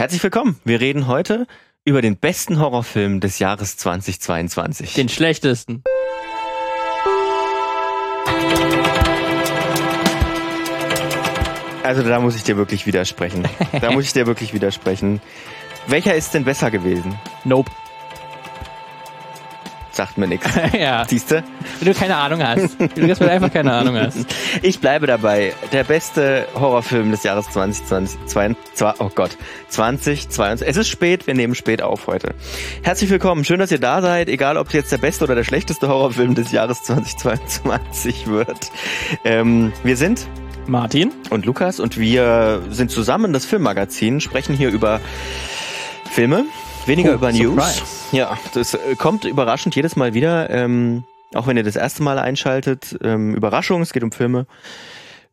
Herzlich willkommen. Wir reden heute über den besten Horrorfilm des Jahres 2022. Den schlechtesten. Also da muss ich dir wirklich widersprechen. Da muss ich dir wirklich widersprechen. Welcher ist denn besser gewesen? Nope. Sagt mir nichts. ja. Siehst du? Wenn du keine Ahnung hast. Wenn du jetzt einfach keine Ahnung hast. Ich bleibe dabei. Der beste Horrorfilm des Jahres 2020. Zwei, zwei, oh Gott. 2022. Es ist spät, wir nehmen spät auf heute. Herzlich willkommen. Schön, dass ihr da seid. Egal, ob jetzt der beste oder der schlechteste Horrorfilm des Jahres 2022 wird. Ähm, wir sind Martin. und Lukas und wir sind zusammen das Filmmagazin, sprechen hier über Filme, weniger Oh, über surprise. News. Ja, das äh, kommt überraschend jedes Mal wieder, ähm, auch wenn ihr das erste Mal einschaltet. Ähm, Überraschung, es geht um Filme.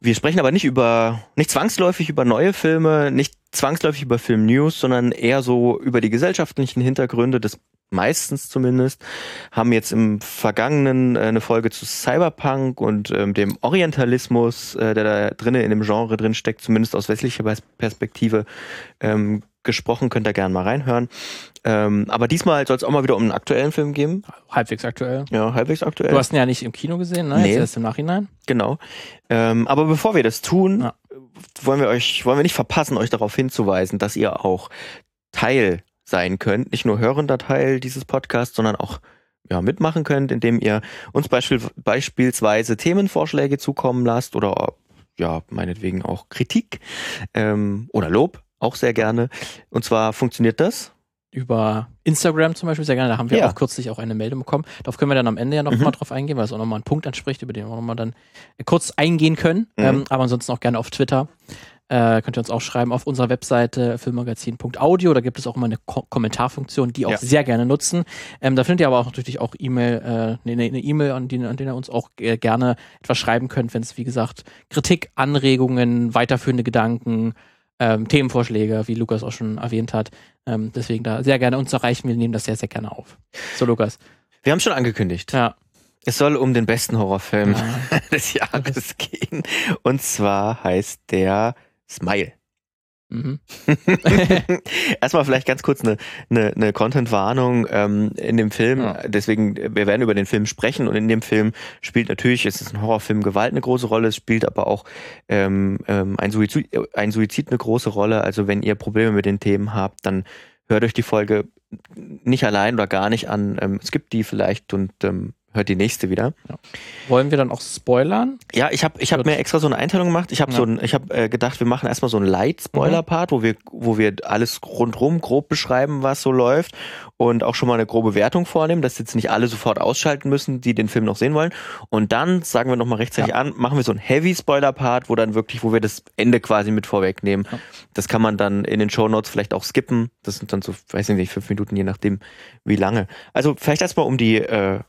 Wir sprechen aber nicht über, nicht zwangsläufig über neue Filme, nicht zwangsläufig über Film-News, sondern eher so über die gesellschaftlichen Hintergründe des meistens zumindest, haben jetzt im Vergangenen äh, eine Folge zu Cyberpunk und ähm, dem Orientalismus, äh, der da drinnen in dem Genre drin steckt, zumindest aus westlicher Pers- Perspektive ähm, gesprochen, könnt ihr gerne mal reinhören. Ähm, aber diesmal soll es auch mal wieder um einen aktuellen Film geben. Halbwegs aktuell. Ja, halbwegs aktuell. Du hast ihn ja nicht im Kino gesehen, ne? Nee. Jetzt im Nachhinein. Genau. Ähm, aber bevor wir das tun, Ja. wollen wir euch, wollen wir nicht verpassen, euch darauf hinzuweisen, dass ihr auch Teil sein könnt, nicht nur hörender Teil dieses Podcasts, sondern auch ja, mitmachen könnt, indem ihr uns beispiel, beispielsweise Themenvorschläge zukommen lasst oder ja, meinetwegen auch Kritik ähm, oder Lob, auch sehr gerne. Und zwar funktioniert das. Über Instagram zum Beispiel sehr gerne. Da haben wir Ja. auch kürzlich auch eine Meldung bekommen. Darauf können wir dann am Ende ja noch Mhm. mal drauf eingehen, weil es auch nochmal einen Punkt anspricht, über den wir nochmal dann kurz eingehen können. Mhm. Ähm, aber ansonsten auch gerne auf Twitter. Äh, könnt ihr uns auch schreiben auf unserer Webseite filmmagazin.audio. Da gibt es auch immer eine Ko Kommentarfunktion, die auch Ja. sehr gerne nutzen. Ähm, da findet ihr aber auch natürlich auch E-Mail, äh, eine ne, ne E-Mail, an die, an die ihr uns auch äh, gerne etwas schreiben könnt, wenn es, wie gesagt, Kritik, Anregungen, weiterführende Gedanken, ähm, Themenvorschläge, wie Lukas auch schon erwähnt hat. Ähm, deswegen da sehr gerne uns erreichen. Wir nehmen das sehr, sehr gerne auf. So, Lukas. Wir haben schon angekündigt. Ja. Es soll um den besten Horrorfilm ja. des Jahres gehen. Und zwar heißt der Smile. Mhm. Erstmal vielleicht ganz kurz eine, eine, eine Content-Warnung ähm, in dem Film. Ja. Deswegen, wir werden über den Film sprechen und in dem Film spielt natürlich, es ist ein Horrorfilm, Gewalt eine große Rolle, es spielt aber auch ähm, ähm, ein, Suizid, ein Suizid eine große Rolle. Also wenn ihr Probleme mit den Themen habt, dann hört euch die Folge nicht allein oder gar nicht an. Ähm, skippt die vielleicht und ähm, hört die nächste wieder. Wollen wir dann auch spoilern? Ja, ich habe ich hab mir extra so eine Einteilung gemacht. Ich habe Ja. so ein, ich habe äh, gedacht, wir machen erstmal so einen Light Spoiler Part, wo wir wo wir alles rundrum grob beschreiben, was so läuft und auch schon mal eine grobe Wertung vornehmen, dass jetzt nicht alle sofort ausschalten müssen, die den Film noch sehen wollen. Und dann sagen wir noch mal rechtzeitig an, machen wir so einen Heavy Spoiler Part, wo dann wirklich, wo wir das Ende quasi mit vorwegnehmen. Ja. Das kann man dann in den Show Notes vielleicht auch skippen. Das sind dann so, weiß ich nicht, fünf Minuten, je nachdem, wie lange. Also vielleicht erstmal um die äh,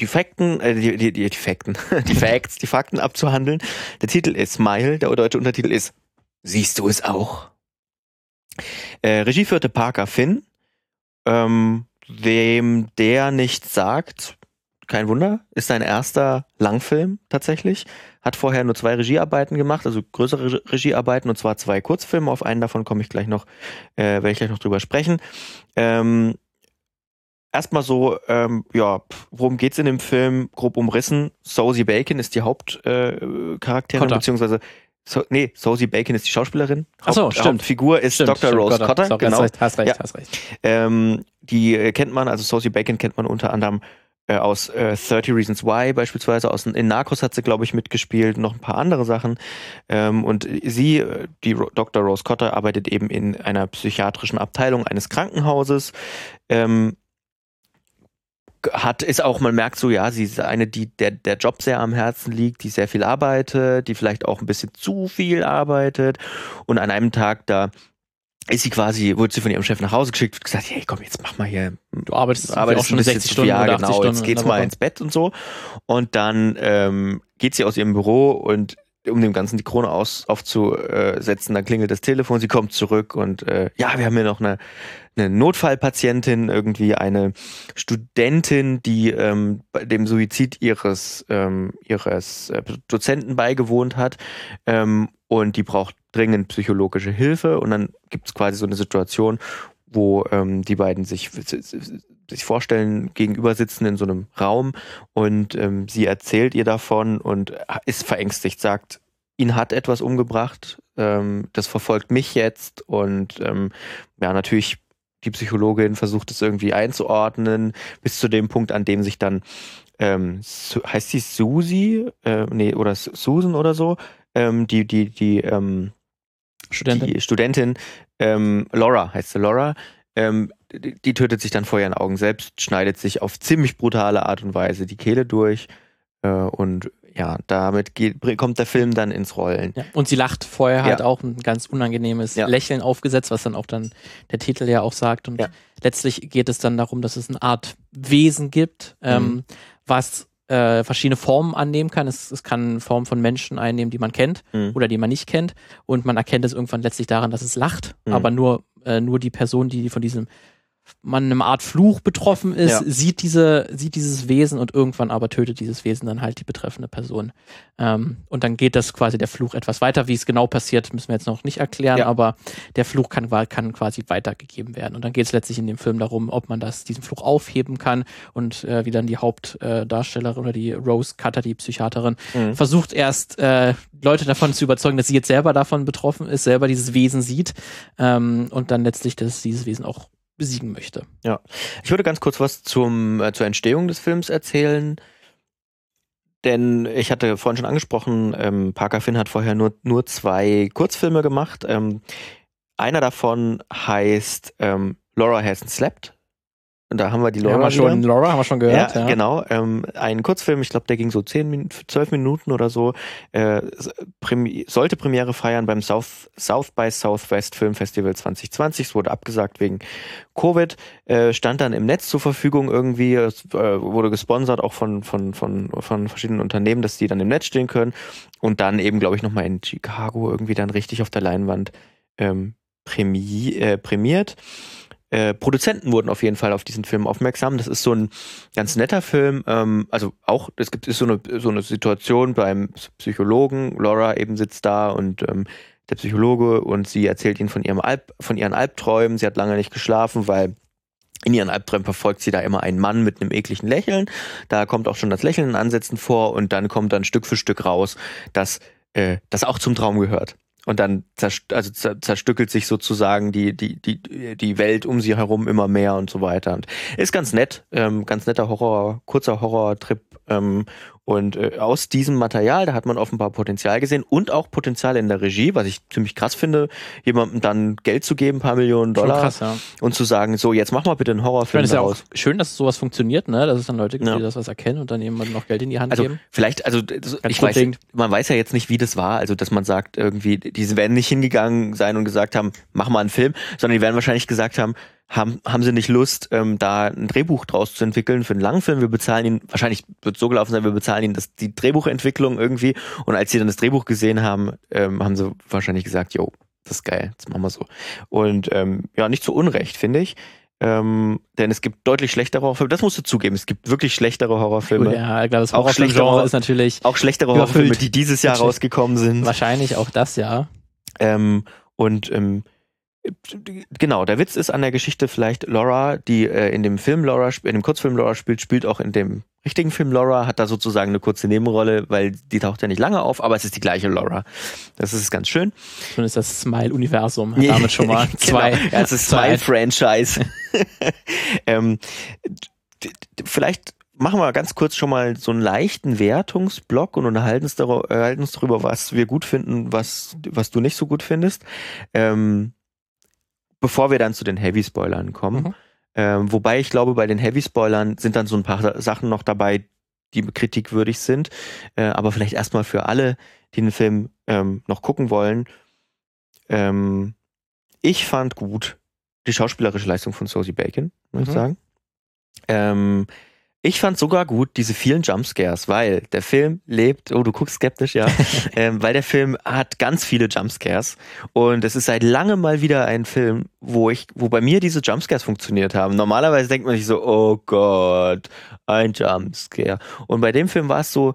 die Fakten, äh, die, die, die, die Fakten, die Facts, die Fakten abzuhandeln. Der Titel ist Smile, der deutsche Untertitel ist Siehst du es auch? Äh, Regie führte Parker Finn, ähm, wem der nichts sagt, kein Wunder, ist sein erster Langfilm tatsächlich. Hat vorher nur zwei Regiearbeiten gemacht, also größere Re- Regiearbeiten und zwar zwei Kurzfilme. Auf einen davon komme ich gleich noch, äh, werde ich gleich noch drüber sprechen. Ähm, Erstmal so, ähm, ja, worum geht's in dem Film? Grob umrissen. Sosie Bacon ist die Hauptcharakterin, äh, Cotter. beziehungsweise, so, nee, Sosie Bacon ist die Schauspielerin. Ach so, Haupt- stimmt. Hauptfigur ist Stimmt, Dr. stimmt, Rose Cotter, sorry, genau. Hast recht, hast recht, Ja. hast recht. Ähm, die äh, kennt man, also Sosie Bacon kennt man unter anderem äh, aus äh, 30 Reasons Why beispielsweise, aus in Narcos hat sie, glaube ich, mitgespielt, noch ein paar andere Sachen. Ähm, und sie, äh, die Ro Dr. Rose Cotter, arbeitet eben in einer psychiatrischen Abteilung eines Krankenhauses. Ähm, hat, ist auch, man merkt so, ja, sie ist eine, die der, der Job sehr am Herzen liegt, die sehr viel arbeitet, die vielleicht auch ein bisschen zu viel arbeitet. Und an einem Tag da ist sie quasi, wurde sie von ihrem Chef nach Hause geschickt und gesagt, hey, komm, jetzt mach mal hier Du arbeitest, arbeitest auch schon ein bisschen 60 zu Stunden ja, oder 80 genau, Stunden jetzt geht's mal ins Bett und so. Und dann ähm, geht sie aus ihrem Büro und um dem Ganzen die Krone aus, aufzusetzen, dann klingelt das Telefon, sie kommt zurück und äh, ja, wir haben hier noch eine, eine Notfallpatientin, irgendwie eine Studentin, die ähm, dem Suizid ihres, ähm, ihres äh, Dozenten beigewohnt hat ähm, und die braucht dringend psychologische Hilfe. Und dann gibt es quasi so eine Situation, wo ähm, die beiden sich, sich vorstellen, gegenüber sitzen in so einem Raum und ähm, sie erzählt ihr davon und ist verängstigt, sagt, ihn hat etwas umgebracht, ähm, das verfolgt mich jetzt und ähm, ja, natürlich die Psychologin versucht es irgendwie einzuordnen, bis zu dem Punkt, an dem sich dann ähm, heißt sie Susi, äh, nee, oder Susan oder so, ähm, die, die, die, ähm, Studentin, die Studentin ähm, Laura heißt sie Laura, ähm, die, die, tötet sich dann vor ihren Augen selbst, schneidet sich auf ziemlich brutale Art und Weise die Kehle durch äh, und ja, damit geht, kommt der Film dann ins Rollen. Ja, und sie lacht vorher halt auch ein ganz unangenehmes ja. Lächeln aufgesetzt, was dann auch dann der Titel ja auch sagt. Und letztlich geht es dann darum, dass es eine Art Wesen gibt, ähm, mhm. was äh, verschiedene Formen annehmen kann. Es, es kann Formen von Menschen einnehmen, die man kennt mhm. oder die man nicht kennt. Und man erkennt es irgendwann letztlich daran, dass es lacht, mhm. aber nur, äh, nur die Person, die von diesem man einem Art Fluch betroffen ist, ja. sieht diese, sieht dieses Wesen und irgendwann aber tötet dieses Wesen dann halt die betreffende Person. Ähm, und dann geht das quasi der Fluch etwas weiter. Wie es genau passiert, müssen wir jetzt noch nicht erklären, ja. aber der Fluch kann, kann quasi weitergegeben werden. Und dann geht es letztlich in dem Film darum, ob man das, diesen Fluch aufheben kann und äh, wie dann die Hauptdarstellerin äh, oder die Rose Cutter, die Psychiaterin, mhm. versucht erst äh, Leute davon zu überzeugen, dass sie jetzt selber davon betroffen ist, selber dieses Wesen sieht ähm, und dann letztlich dass dieses Wesen auch besiegen möchte. Ja, ich würde ganz kurz was zum, äh, zur Entstehung des Films erzählen. Denn ich hatte vorhin schon angesprochen, ähm, Parker Finn hat vorher nur, nur zwei Kurzfilme gemacht. Ähm, einer davon heißt ähm, Laura Hasn't Slept. Und da haben wir die Laura. Haben wir schon, Laura haben wir schon gehört. Ja, ja. genau. Ähm, ein Kurzfilm, ich glaube, der ging so zehn, Min zwölf Minuten oder so, äh, Premi sollte Premiere feiern beim South, South by Southwest Film Festival 2020. Es wurde abgesagt wegen Covid, äh, stand dann im Netz zur Verfügung irgendwie, es äh, wurde gesponsert auch von, von, von, von verschiedenen Unternehmen, dass die dann im Netz stehen können. Und dann eben, glaube ich, nochmal in Chicago irgendwie dann richtig auf der Leinwand ähm, prämi äh, prämiert. Äh, Produzenten wurden auf jeden Fall auf diesen Film aufmerksam. Das ist so ein ganz netter Film. Ähm, also auch, es gibt ist so eine, so eine Situation beim Psychologen. Laura eben sitzt da und ähm, der Psychologe und sie erzählt ihnen von ihrem Alb, von ihren Albträumen. Sie hat lange nicht geschlafen, weil in ihren Albträumen verfolgt sie da immer einen Mann mit einem ekligen Lächeln. Da kommt auch schon das Lächeln in Ansätzen vor und dann kommt dann Stück für Stück raus, dass äh, das auch zum Traum gehört und dann zerst also zerstückelt sich sozusagen die, die, die, die Welt um sie herum immer mehr und so weiter. Und ist ganz nett, ähm, ganz netter Horror, kurzer Horrortrip ähm, und äh, aus diesem Material, da hat man offenbar Potenzial gesehen und auch Potenzial in der Regie, was ich ziemlich krass finde, jemandem dann Geld zu geben, paar Millionen Dollar krass, ja. und zu sagen, so jetzt mach mal bitte einen Horrorfilm ich meine, ist ja auch schön, dass sowas funktioniert, ne? Dass es dann Leute gibt, ja. die das was erkennen und dann jemandem noch Geld in die Hand also, geben. Vielleicht, also ich weiß, man weiß ja jetzt nicht, wie das war, also dass man sagt irgendwie, diese werden nicht hingegangen sein und gesagt haben, mach mal einen Film, sondern die werden wahrscheinlich gesagt haben, haben, haben sie nicht Lust, ähm, da ein Drehbuch draus zu entwickeln für einen langen Film. Wir bezahlen ihn, wahrscheinlich wird so gelaufen sein, wir bezahlen ihnen das, die Drehbuchentwicklung irgendwie. Und als sie dann das Drehbuch gesehen haben, ähm, haben sie wahrscheinlich gesagt, yo, das ist geil, das machen wir so. Und ähm, ja, nicht zu Unrecht, finde ich. Ähm, denn es gibt deutlich schlechtere Horrorfilme. Das musst du zugeben. Es gibt wirklich schlechtere Horrorfilme. Ja, ich glaube, das Horrorfilm-Genre ist natürlich auch schlechtere Horrorfilme, die dieses Jahr rausgekommen sind. Wahrscheinlich auch das, ja. Ähm, und ähm, genau, der Witz ist an der Geschichte vielleicht Laura, die äh, in dem Film Laura, in dem Kurzfilm Laura spielt, spielt auch in dem richtigen Film Laura, hat da sozusagen eine kurze Nebenrolle, weil die taucht ja nicht lange auf, aber es ist die gleiche Laura. Das ist ganz schön. Schon ist das Smile-Universum damit schon mal genau. zwei. genau. Ja, es ist Smile-Franchise. ähm, vielleicht machen wir ganz kurz schon mal so einen leichten Wertungsblock und unterhalten uns, darüber, was wir gut finden, was, was du nicht so gut findest. Ähm, bevor wir dann zu den Heavy-Spoilern kommen. Mhm. Ähm, wobei ich glaube, bei den Heavy-Spoilern sind dann so ein paar Sachen noch dabei, die kritikwürdig sind. Äh, aber vielleicht erstmal für alle, die den Film ähm, noch gucken wollen. Ähm, ich fand gut die schauspielerische Leistung von Sosie Bacon, muss mhm. ich sagen. Ich fand sogar gut diese vielen Jumpscares, weil der Film lebt, oh, du guckst skeptisch, ja, ähm, weil der Film hat ganz viele Jumpscares und es ist seit langem mal wieder ein Film, wo ich, wo bei mir diese Jumpscares funktioniert haben. Normalerweise denkt man sich so, oh Gott, ein Jumpscare. Und bei dem Film war es so,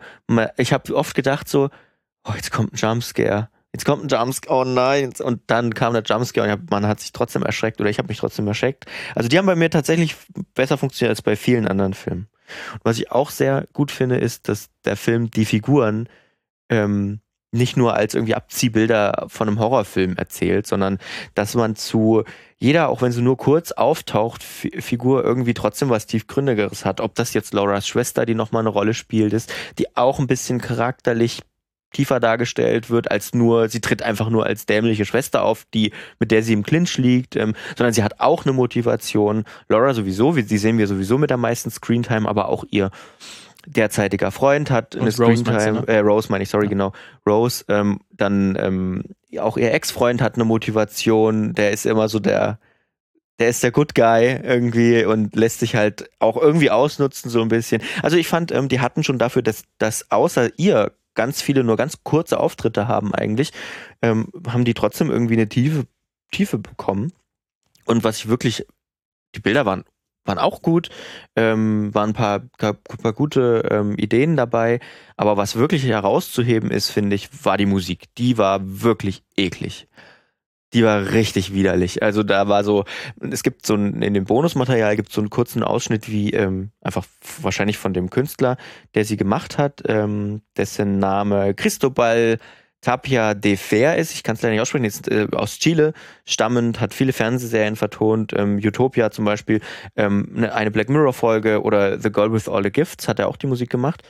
ich habe oft gedacht so, oh, jetzt kommt ein Jumpscare jetzt kommt ein Jumpscare, oh nein, und dann kam der Jumpscare und hab, man hat sich trotzdem erschreckt oder ich habe mich trotzdem erschreckt. Also die haben bei mir tatsächlich besser funktioniert als bei vielen anderen Filmen. Und was ich auch sehr gut finde, ist, dass der Film die Figuren ähm, nicht nur als irgendwie Abziehbilder von einem Horrorfilm erzählt, sondern dass man zu jeder, auch wenn sie nur kurz auftaucht, Figur irgendwie trotzdem was tiefgründigeres hat. Ob das jetzt Lauras Schwester, die nochmal eine Rolle spielt, ist, die auch ein bisschen charakterlich tiefer dargestellt wird als nur, sie tritt einfach nur als dämliche Schwester auf, die, mit der sie im Clinch liegt, ähm, sondern sie hat auch eine Motivation. Laura sowieso, wie, sie sehen wir sowieso mit der meisten Screentime, aber auch ihr derzeitiger Freund hat eine Screentime, ne? äh, Rose meine ich, sorry, ja. genau, Rose, ähm, dann ähm, auch ihr Ex-Freund hat eine Motivation, der ist immer so der, der ist der Good Guy irgendwie und lässt sich halt auch irgendwie ausnutzen, so ein bisschen. Also ich fand, ähm, die hatten schon dafür, dass, dass außer ihr ganz viele nur ganz kurze Auftritte haben eigentlich, ähm, haben die trotzdem irgendwie eine tiefe, Tiefe bekommen. Und was ich wirklich, die Bilder waren waren auch gut, ähm, waren ein paar, paar, gute ähm, Ideen dabei, aber was wirklich herauszuheben ist, finde ich, war die Musik. Die war wirklich eklig. Die war richtig widerlich. Also da war so, es gibt so ein, in dem Bonusmaterial gibt es so einen kurzen Ausschnitt, wie ähm, einfach wahrscheinlich von dem Künstler, der sie gemacht hat, ähm, dessen Name Cristobal Tapia de Fer ist, ich kann es leider nicht aussprechen, ist äh, aus Chile stammend, hat viele Fernsehserien vertont, ähm, Utopia zum Beispiel, ähm, ne, eine Black Mirror Folge oder The Girl with All the Gifts hat er auch die Musik gemacht.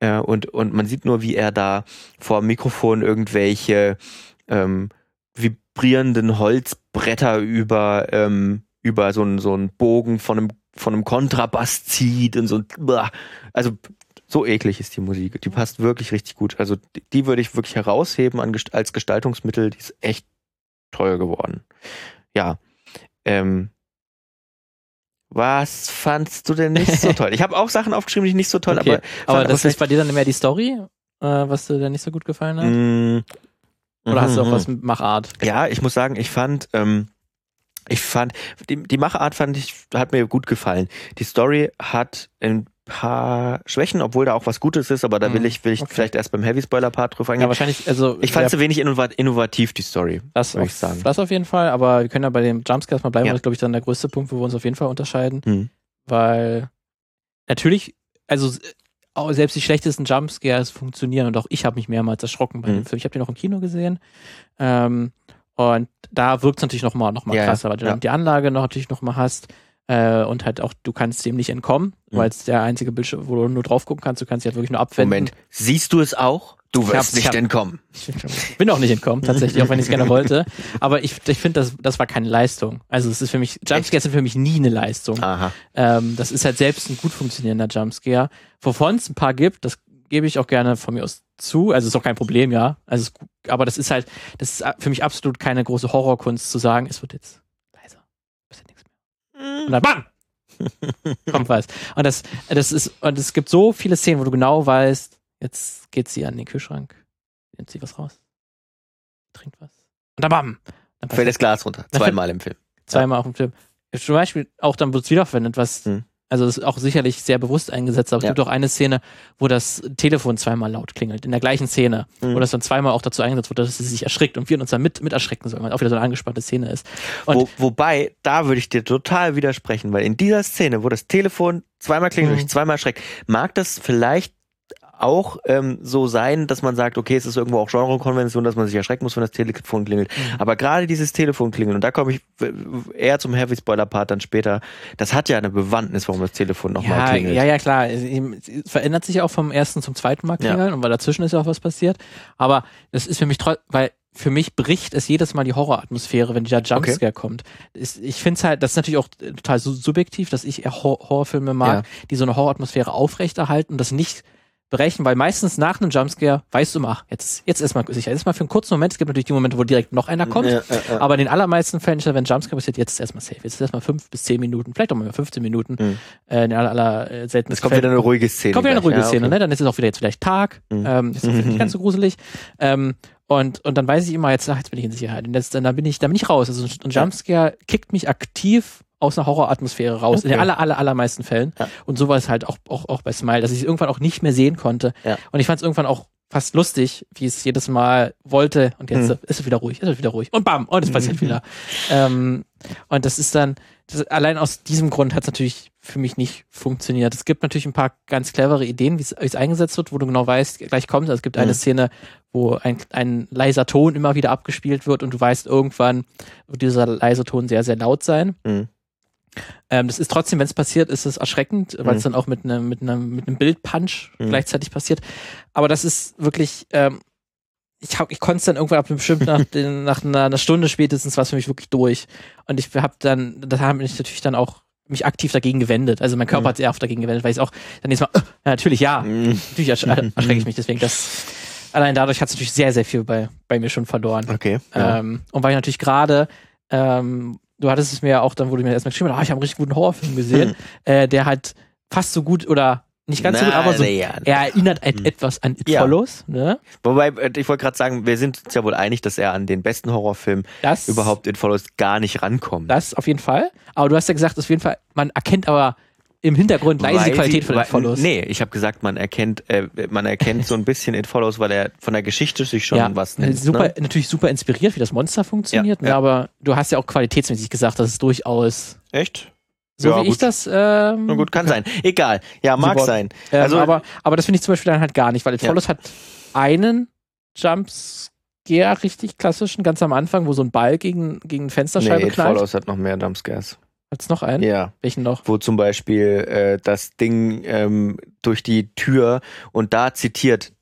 Äh, und, und man sieht nur, wie er da vor dem Mikrofon irgendwelche ähm, vibrierenden Holzbretter über, ähm, über so einen so einen Bogen von einem, von einem Kontrabass zieht und so. Also so eklig ist die Musik. Die passt wirklich richtig gut. Also die, würde ich wirklich herausheben als Gestaltungsmittel. Die ist echt teuer geworden. Ja. Ähm, was fandst du denn nicht so toll? Ich habe auch Sachen aufgeschrieben, die ich nicht so toll, okay. aber. Aber das ist bei dir dann mehr die Story, äh, was dir dann nicht so gut gefallen hat? Oder hast du auch mhm, was mhm. mit Machart? Ja, ich muss sagen, ich fand, ähm, ich fand, die, die Machart fand ich, hat mir gut gefallen. Die Story hat ein paar Schwächen, obwohl da auch was Gutes ist, aber da will mhm. ich, will ich okay. vielleicht erst beim Heavy Spoiler Part drauf eingehen. Ja, wahrscheinlich, also. Ich fand sie wenig innovativ, die Story. Das würde ich sagen. Das auf jeden Fall, aber wir können ja bei dem Jumpscares mal bleiben, ja. das ist, glaube ich, dann der größte Punkt, wo wir uns auf jeden Fall unterscheiden. Mhm. Weil natürlich, also selbst die schlechtesten Jumpscares funktionieren und auch ich habe mich mehrmals erschrocken bei mhm. dem Film. Ich habe den auch im Kino gesehen. Ähm, und da wirkt es natürlich nochmal noch mal ja, krasser, weil du ja. dann die Anlage noch natürlich nochmal hast. Äh, und halt auch, du kannst dem nicht entkommen, mhm. weil es der einzige Bildschirm, wo du nur drauf gucken kannst, du kannst dich halt wirklich nur abwenden. Moment, siehst du es auch? Du wirst nicht hab, entkommen. Ich bin auch nicht entkommen, tatsächlich, auch wenn ich es gerne wollte. Aber ich, ich finde, das, das war keine Leistung. Also es ist für mich, Jumpscares sind für mich nie eine Leistung. Aha. Ähm, das ist halt selbst ein gut funktionierender Jumpscare. Wovon es ein paar gibt, das gebe ich auch gerne von mir aus zu. Also ist auch kein Problem, ja. Also aber das ist halt, das ist für mich absolut keine große Horrorkunst zu sagen, es wird jetzt und dann BAM! Kommt was. Und das, das ist, und es gibt so viele Szenen, wo du genau weißt, jetzt geht sie an den Kühlschrank, nimmt sie was raus, trinkt was. Und dann BAM! Dann fällt das Glas runter. Zweimal im Film. Zweimal ja. auch im Film. Zum Beispiel auch dann wird es wiederverwendet, was hm. Also ist auch sicherlich sehr bewusst eingesetzt, aber ja. es gibt auch eine Szene, wo das Telefon zweimal laut klingelt, in der gleichen Szene, mhm. wo das dann zweimal auch dazu eingesetzt wird, dass sie sich erschrickt und wir uns dann mit, mit erschrecken sollen, weil auch wieder so eine angespannte Szene ist. Wo, wobei, da würde ich dir total widersprechen, weil in dieser Szene, wo das Telefon zweimal klingelt mhm. und ich zweimal erschreckt, mag das vielleicht auch ähm, so sein, dass man sagt, okay, es ist irgendwo auch Genrekonvention, dass man sich erschrecken muss, wenn das Telefon klingelt. Mhm. Aber gerade dieses Telefon klingeln, und da komme ich eher zum Heavy Spoiler Part dann später, das hat ja eine Bewandtnis, warum das Telefon nochmal ja, klingelt. Ja, ja, klar. Es, verändert sich auch vom ersten zum zweiten Mal klingeln ja. und weil dazwischen ist ja auch was passiert. Aber das ist für mich trotzdem, weil für mich bricht es jedes Mal die Horroratmosphäre, wenn dieser Jumpscare okay. kommt. Ich finde es halt, das ist natürlich auch total subjektiv, dass ich Horrorfilme mag, ja. die so eine Horroratmosphäre aufrechterhalten und das nicht brechen, weil meistens nach einem Jumpscare weißt du immer, jetzt, jetzt erstmal sicher, jetzt mal für einen kurzen Moment, es gibt natürlich die Momente, wo direkt noch einer kommt, ja, ja, ja. aber in den allermeisten Fällen, wenn Jumpscare passiert, jetzt ist erstmal safe, jetzt ist erstmal fünf bis zehn Minuten, vielleicht auch mal 15 Minuten, mhm. äh, in aller, aller äh, seltensten Es kommt Fällen. wieder eine ruhige Szene. Kommt wieder eine ruhige Szene, okay. ne? dann ist es auch wieder jetzt vielleicht Tag, mhm. ähm, ist mhm. nicht ganz so gruselig, ähm, und, und dann weiß ich immer, jetzt, ach, jetzt bin ich in Sicherheit. Und jetzt, dann bin ich, dann bin ich raus. Also ein Jumpscare kickt mich aktiv aus einer Horroratmosphäre raus, okay. in den aller, aller, allermeisten Fällen. Ja. Und so war es halt auch, auch, auch bei Smile, dass ich es irgendwann auch nicht mehr sehen konnte. Ja. Und ich fand es irgendwann auch fast lustig, wie es jedes Mal wollte und jetzt Hm. ist es wieder ruhig, ist es wieder ruhig und bam, und es passiert wieder. Ähm, und das ist dann, das, allein aus diesem Grund hat es natürlich für mich nicht funktioniert. Es gibt natürlich ein paar ganz clevere Ideen, wie es- wie es eingesetzt wird, wo du genau weißt, gleich kommt. Also es gibt eine Mhm. Szene, wo ein, ein leiser Ton immer wieder abgespielt wird und du weißt, irgendwann wird dieser leise Ton sehr, sehr laut sein. Mhm. Ähm, das ist trotzdem, wenn es passiert, ist es erschreckend, weil es Mhm. dann auch mit einem mit einem mit einem Bildpunch Mhm. gleichzeitig passiert. Aber das ist wirklich, ähm, ich hab, ich konnte es dann irgendwann ab bestimmt nach, den, nach einer, einer Stunde spätestens war es für mich wirklich durch. Und ich habe dann, da habe ich natürlich dann auch mich aktiv dagegen gewendet. Also mein Körper Mhm. hat sich auch dagegen gewendet, weil ich auch dann jetzt mal, äh, ja, natürlich ja, Mhm. natürlich ersch erschrecke ich mich. Deswegen das, allein dadurch hat es natürlich sehr, sehr viel bei, bei mir schon verloren. Okay. Ja. Ähm, und weil ich natürlich gerade, ähm, du hattest es mir ja auch dann, wo du mir erstmal geschrieben hast, ah, ich habe einen richtig guten Horrorfilm gesehen, äh, der halt fast so gut oder nicht ganz so gut, Na, aber so, ja. er erinnert Hm. etwas an It Ja. Follows. Ne? Wobei, äh, ich wollte gerade sagen, wir sind uns ja wohl einig, dass er an den besten Horrorfilm Das, überhaupt in Follows gar nicht rankommt. Das auf jeden Fall. Aber du hast ja gesagt, auf jeden Fall, man erkennt aber im Hintergrund leise die Qualität sie- von weil- Follows. Nee, ich habe gesagt, man erkennt, äh, man erkennt so ein bisschen It Follows, weil er von der Geschichte sich schon ja, was nimmt. super, Ne? natürlich super inspiriert, wie das Monster funktioniert, Ja, ja. aber du hast ja auch qualitätsmäßig gesagt, dass es durchaus, Echt? so Ja, wie ich gut. das, ähm, Na gut, kann sein. Egal. Ja, mag Super. sein. Ähm, Also- aber, aber das finde ich zum Beispiel dann halt gar nicht, weil. Follows hat einen Jumpscare, richtig klassischen, ganz am Anfang, wo so ein Ball gegen, gegen Fensterscheibe Nee, knallt. Follows hat noch mehr Jumpscares. Hat's noch einen? Ja. Welchen noch? Wo zum Beispiel äh, das Ding ähm, durch die Tür und da zitiert,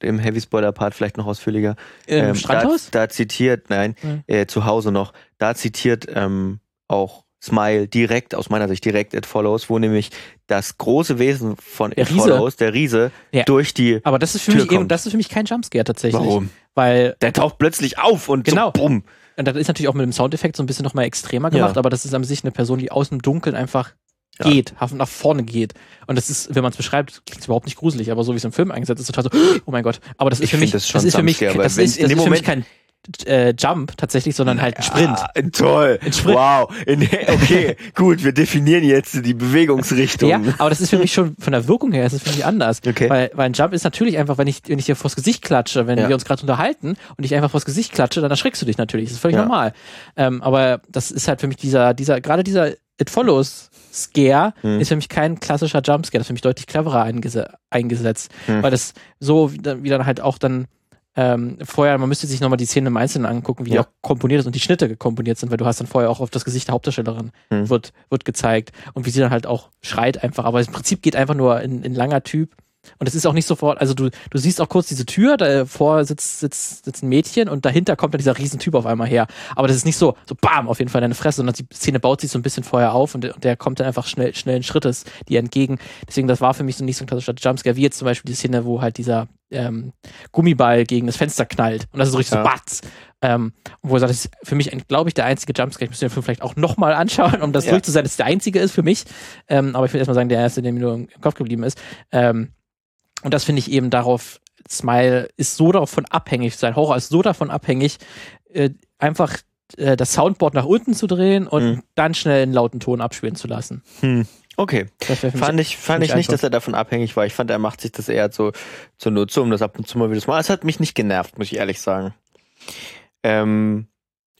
im Heavy Spoiler Part vielleicht noch ausführlicher, Im ähm, Strandhaus? Da, da zitiert, nein, Hm. äh, zu Hause noch, da zitiert ähm, auch Smile direkt, aus meiner Sicht direkt It Follows, wo nämlich das große Wesen von Der It Riese. Follows, der Riese, Ja. durch die. aber das ist für Tür mich eben, das ist für mich kein Jumpscare tatsächlich. Warum? Weil Der taucht plötzlich auf und Genau. so bumm. Und das ist natürlich auch mit dem Soundeffekt so ein bisschen nochmal extremer gemacht, Ja. aber das ist an sich eine Person, die aus dem Dunkeln einfach Ja. geht, nach- nach vorne geht. Und das ist, wenn man es beschreibt, klingt es überhaupt nicht gruselig, aber so wie es im Film eingesetzt ist, total so, oh mein Gott. Aber das ist Ich für mich, das schon ist für mich, das ist, das ist für mich kein äh, Jump tatsächlich, sondern halt ein Sprint. Ah, toll. Ein Sprint. Wow. In, okay, gut, wir definieren jetzt die Bewegungsrichtung. Ja, aber das ist für mich schon von der Wirkung her, ist es für mich anders. Okay. Weil, weil ein Jump ist natürlich einfach, wenn ich, wenn ich dir vors Gesicht klatsche, wenn Ja. wir uns gerade unterhalten und ich einfach vors Gesicht klatsche, dann erschreckst du dich natürlich. Das ist völlig Ja. normal. Ähm, aber das ist halt für mich dieser, dieser, gerade dieser It Follows Scare Hm. ist für mich kein klassischer Jumpscare. Das ist für mich deutlich cleverer eingese eingesetzt. Hm. Weil das so wie dann, wie dann halt auch dann ähm, vorher, man müsste sich nochmal die Szene im Einzelnen angucken, wie die Ja. auch komponiert ist und die Schnitte komponiert sind, weil du hast dann vorher auch auf das Gesicht der Hauptdarstellerin Hm. wird, wird gezeigt und wie sie dann halt auch schreit einfach. Aber im Prinzip geht einfach nur in, in langer Typ. Und es ist auch nicht sofort, also du, du siehst auch kurz diese Tür, davor sitzt, sitzt, sitzt ein Mädchen und dahinter kommt dann dieser Riesentyp auf einmal her. Aber das ist nicht so, so bam, auf jeden Fall in deine Fresse, sondern die Szene baut sich so ein bisschen vorher auf und der, und der kommt dann einfach schnell, schnellen Schrittes dir entgegen. Deswegen, das war für mich so nicht so ein klassischer Jumpscare, wie jetzt zum Beispiel die Szene, wo halt dieser ähm, Gummiball gegen das Fenster knallt. Und das ist so richtig Ja. so batz. Ähm, wo er sagt, das ist für mich, glaube ich, der einzige Jumpscare. Ich müsste den Film vielleicht auch nochmal anschauen, um das Ja. zu sein, dass es der einzige ist für mich. Ähm, aber ich will erstmal sagen, der erste, der mir nur im Kopf geblieben ist. Ähm, und das finde ich eben darauf, Smile ist so davon abhängig, sein Horror ist so davon abhängig, äh, einfach äh, das Soundboard nach unten zu drehen und Mhm. dann schnell einen lauten Ton abspielen zu lassen. Hm. Okay. Fand ich, fand ich nicht, dass er davon abhängig war. Ich fand, er macht sich das eher so zunutze, um das ab und zu mal wieder zu machen. Es hat mich nicht genervt, muss ich ehrlich sagen. Ähm,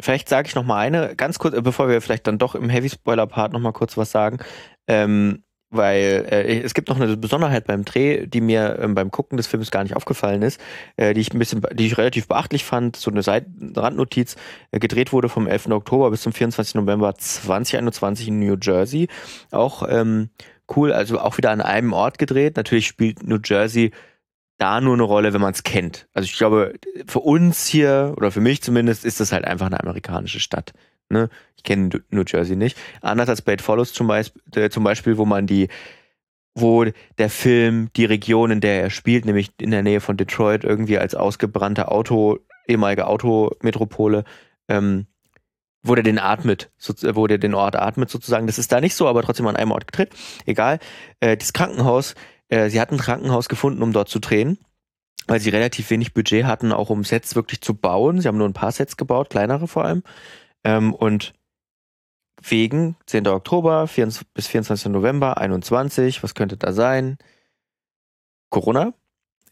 vielleicht sage ich noch mal eine, ganz kurz, äh, bevor wir vielleicht dann doch im Heavy-Spoiler-Part noch mal kurz was sagen. Ähm, weil äh, es gibt noch eine Besonderheit beim Dreh, die mir ähm, beim Gucken des Films gar nicht aufgefallen ist, äh, die ich ein bisschen, die ich relativ beachtlich fand, so eine Seiten Randnotiz, äh, gedreht wurde vom 11. Oktober bis zum 24. November 2021 in New Jersey. Auch ähm, cool, also auch wieder an einem Ort gedreht. Natürlich spielt New Jersey da nur eine Rolle, wenn man es kennt. Also ich glaube, für uns hier, oder für mich zumindest, ist das halt einfach eine amerikanische Stadt. Ne? Ich kenne New Jersey nicht. Anders als Blade Follows zum Beispiel, äh, zum Beispiel, wo man die, wo der Film die Region, in der er spielt, nämlich in der Nähe von Detroit, irgendwie als ausgebrannte Auto, ehemalige Autometropole, ähm, wo der den atmet, wo der den Ort atmet sozusagen. Das ist da nicht so, aber trotzdem an einem Ort gedreht. Egal. Äh, das Krankenhaus, äh, sie hatten ein Krankenhaus gefunden, um dort zu drehen, weil sie relativ wenig Budget hatten, auch um Sets wirklich zu bauen. Sie haben nur ein paar Sets gebaut, kleinere vor allem. Ähm, und wegen 10. Oktober 24, bis 24. November 21, was könnte da sein? Corona.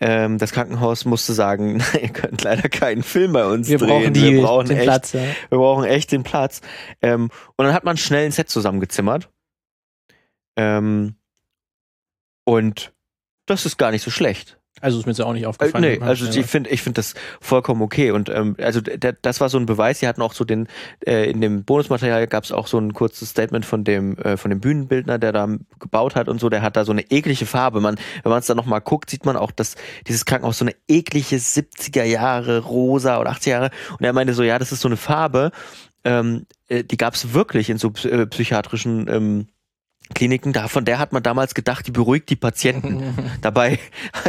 Ähm, das Krankenhaus musste sagen, ihr könnt leider keinen Film bei uns Wir drehen. brauchen, die, wir brauchen den echt, Platz. Ja. wir brauchen echt den Platz. Ähm, und dann hat man schnell ein Set zusammengezimmert. Ähm, und das ist gar nicht so schlecht. Also ist mir jetzt auch nicht Äh, aufgefallen. nee, also ich finde ich finde das vollkommen okay und ähm, also das war so ein Beweis. Sie hatten auch so den äh, in dem Bonusmaterial gab es auch so ein kurzes Statement von dem äh, von dem Bühnenbildner, der da gebaut hat und so. Der hat da so eine eklige Farbe. Man, wenn man es dann noch mal guckt, sieht man auch, dass dieses Krankenhaus so eine eklige 70er Jahre rosa oder 80er Jahre. Und er meinte so, ja, das ist so eine Farbe. Ähm, äh, die gab es wirklich in so äh, psychiatrischen ähm, Kliniken. Da, von der hat man damals gedacht, die beruhigt die Patienten. Dabei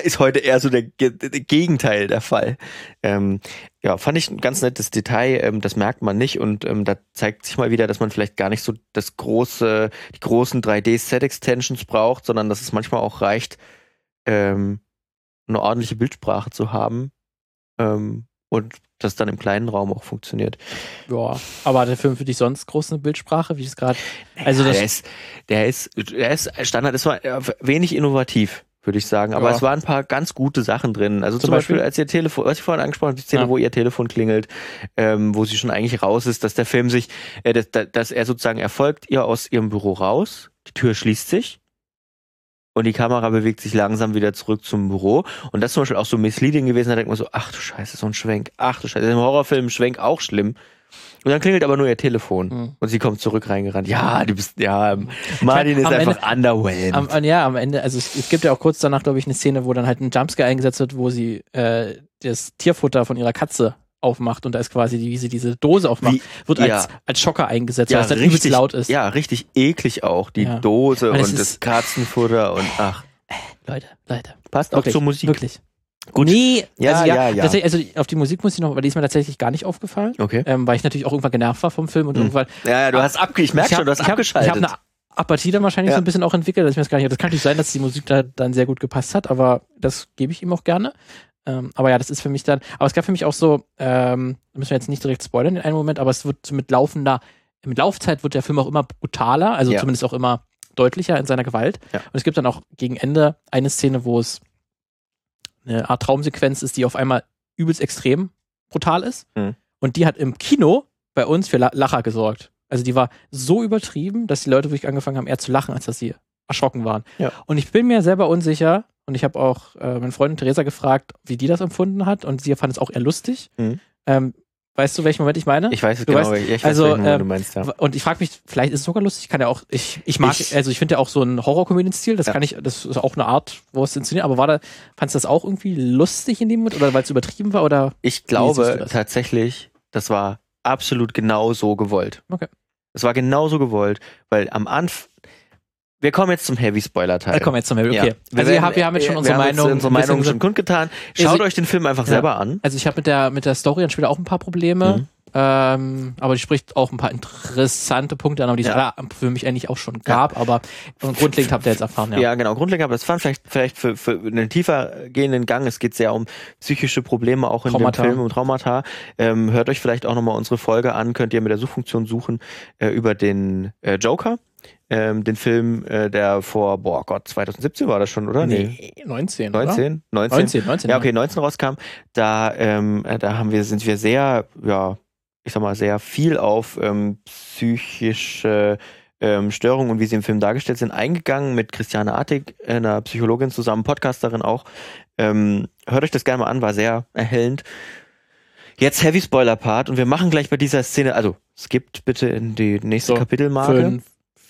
ist heute eher so der, der Gegenteil der Fall. Ähm, ja, fand ich ein ganz nettes Detail. Ähm, das merkt man nicht und ähm, da zeigt sich mal wieder, dass man vielleicht gar nicht so das große, die großen 3D-Set-Extensions braucht, sondern dass es manchmal auch reicht, ähm, eine ordentliche Bildsprache zu haben ähm, und das dann im kleinen Raum auch funktioniert. Ja, aber hat der Film für dich sonst große Bildsprache, wie es gerade. Also Ja, das, der ist, der ist, der ist Standard, ist war äh, wenig innovativ, würde ich sagen. Aber Ja. es waren ein paar ganz gute Sachen drin. Also zum, Zum Beispiel, Beispiel? als ihr Telefon, was ich vorhin angesprochen habe, die Szene, Ja. wo ihr Telefon klingelt, ähm, wo sie schon eigentlich raus ist, dass der Film sich, äh, dass, dass er sozusagen erfolgt ihr aus ihrem Büro raus, die Tür schließt sich. Und die Kamera bewegt sich langsam wieder zurück zum Büro. Und das ist zum Beispiel auch so misleading gewesen. Da denkt man so, ach du Scheiße, so ein Schwenk. Ach du Scheiße. Im Horrorfilm Schwenk auch schlimm. Und dann klingelt aber nur ihr Telefon. Hm. Und sie kommt zurück reingerannt. Ja, du bist, ja, Martin ist einfach underwhelmed. am, am- ja, am Ende, also es, es gibt ja auch kurz danach, glaube ich, eine Szene, wo dann halt ein Jumpscare eingesetzt wird, wo sie äh, das Tierfutter von ihrer Katze aufmacht und da ist quasi, die, wie sie diese Dose aufmacht, Wie- wird ja. als, als Schocker eingesetzt, ja, weil es dann übelst laut ist. ja, richtig eklig auch. Die Ja. Dose Weil und das ist- Katzenfutter und ach, Leute, Leute. passt auch Wirklich, zur Musik. Wirklich. Gut. Nee, Ja, also, ja, ja. Tatsächlich, also auf die Musik muss ich noch, aber die ist mir tatsächlich gar nicht aufgefallen, Okay. ähm, weil ich natürlich auch irgendwann genervt war vom Film und Hm. irgendwann Ja, ja, du hast abge, ich merke schon, du hast ich hab, abgeschaltet. Ich habe eine Apathie dann wahrscheinlich Ja. so ein bisschen auch entwickelt, dass ich mir das gar nicht. Das kann natürlich sein, dass die Musik da dann sehr gut gepasst hat, aber das gebe ich ihm auch gerne. Ähm, aber ja, das ist für mich dann. Aber es gab für mich auch so, ähm, müssen wir jetzt nicht direkt spoilern in einem Moment, aber es wird mit laufender, mit Laufzeit wird der Film auch immer brutaler, also Ja. zumindest auch immer deutlicher in seiner Gewalt. Ja. Und es gibt dann auch gegen Ende eine Szene, wo es eine Art Traumsequenz ist, die auf einmal übelst extrem brutal ist. Mhm. Und die hat im Kino bei uns für La- Lacher gesorgt. Also die war so übertrieben, dass die Leute wirklich angefangen haben, eher zu lachen, als dass sie erschrocken waren. Ja. Und ich bin mir selber unsicher, und ich habe auch äh, meine Freundin Theresa gefragt, wie die das empfunden hat, und sie fand es auch eher lustig. Mhm. Ähm, weißt du, welchen Moment ich meine? ich weiß Du genau, weißt, ich weiß, also, ähm, du meinst, ja. Und ich frage mich, vielleicht ist es sogar lustig, kann ja auch, ich, ich mag, Ich- also ich finde ja auch so einen Horrorkomödien-Stil, das Ja. kann ich, das ist auch eine Art, wo es inszeniert, aber war da, fandst du das auch irgendwie lustig in dem Moment oder weil es übertrieben war oder? Ich glaube das? tatsächlich, das war absolut genau so gewollt. Okay. Es war genau so gewollt, weil am Anfang, wir kommen jetzt zum Heavy-Spoiler-Teil. Da kommen wir jetzt zum Harry, okay. Ja. Also wir, werden- haben, wir haben jetzt schon wir unsere haben jetzt Meinung. unsere Meinung schon kundgetan. Schaut Also- euch den Film einfach Ja. selber an. Also ich habe mit der, mit der Story an später auch ein paar Probleme. Mhm. Ähm, aber die spricht auch ein paar interessante Punkte an, aber die es Ja. alle für mich eigentlich auch schon gab. Aber grundlegend habt ihr jetzt erfahren, ja. Ja, genau, grundlegend, aber das fand vielleicht, vielleicht für, für einen tiefer gehenden Gang. Es geht sehr um psychische Probleme auch in Traumata. dem Film, um Traumata. Ähm, hört euch vielleicht auch nochmal unsere Folge an, könnt ihr mit der Suchfunktion suchen, äh, über den äh, Joker. Ähm, den Film, äh, der vor, boah Gott, 2017 war das schon, oder? Nee, 19, 19? 19? Oder? 19, 19. Ja, okay, 19 rauskam. Da, ähm, äh, da haben wir, sind wir sehr, ja, ich sag mal, sehr viel auf ähm, psychische ähm, Störungen und wie sie im Film dargestellt sind, eingegangen mit Christiane Artig, einer Psychologin zusammen, Podcasterin auch. Ähm, hört euch das gerne mal an, war sehr erhellend. Jetzt Heavy Spoiler Part und wir machen gleich bei dieser Szene, also skippt bitte in die nächste So, Kapitelmarke.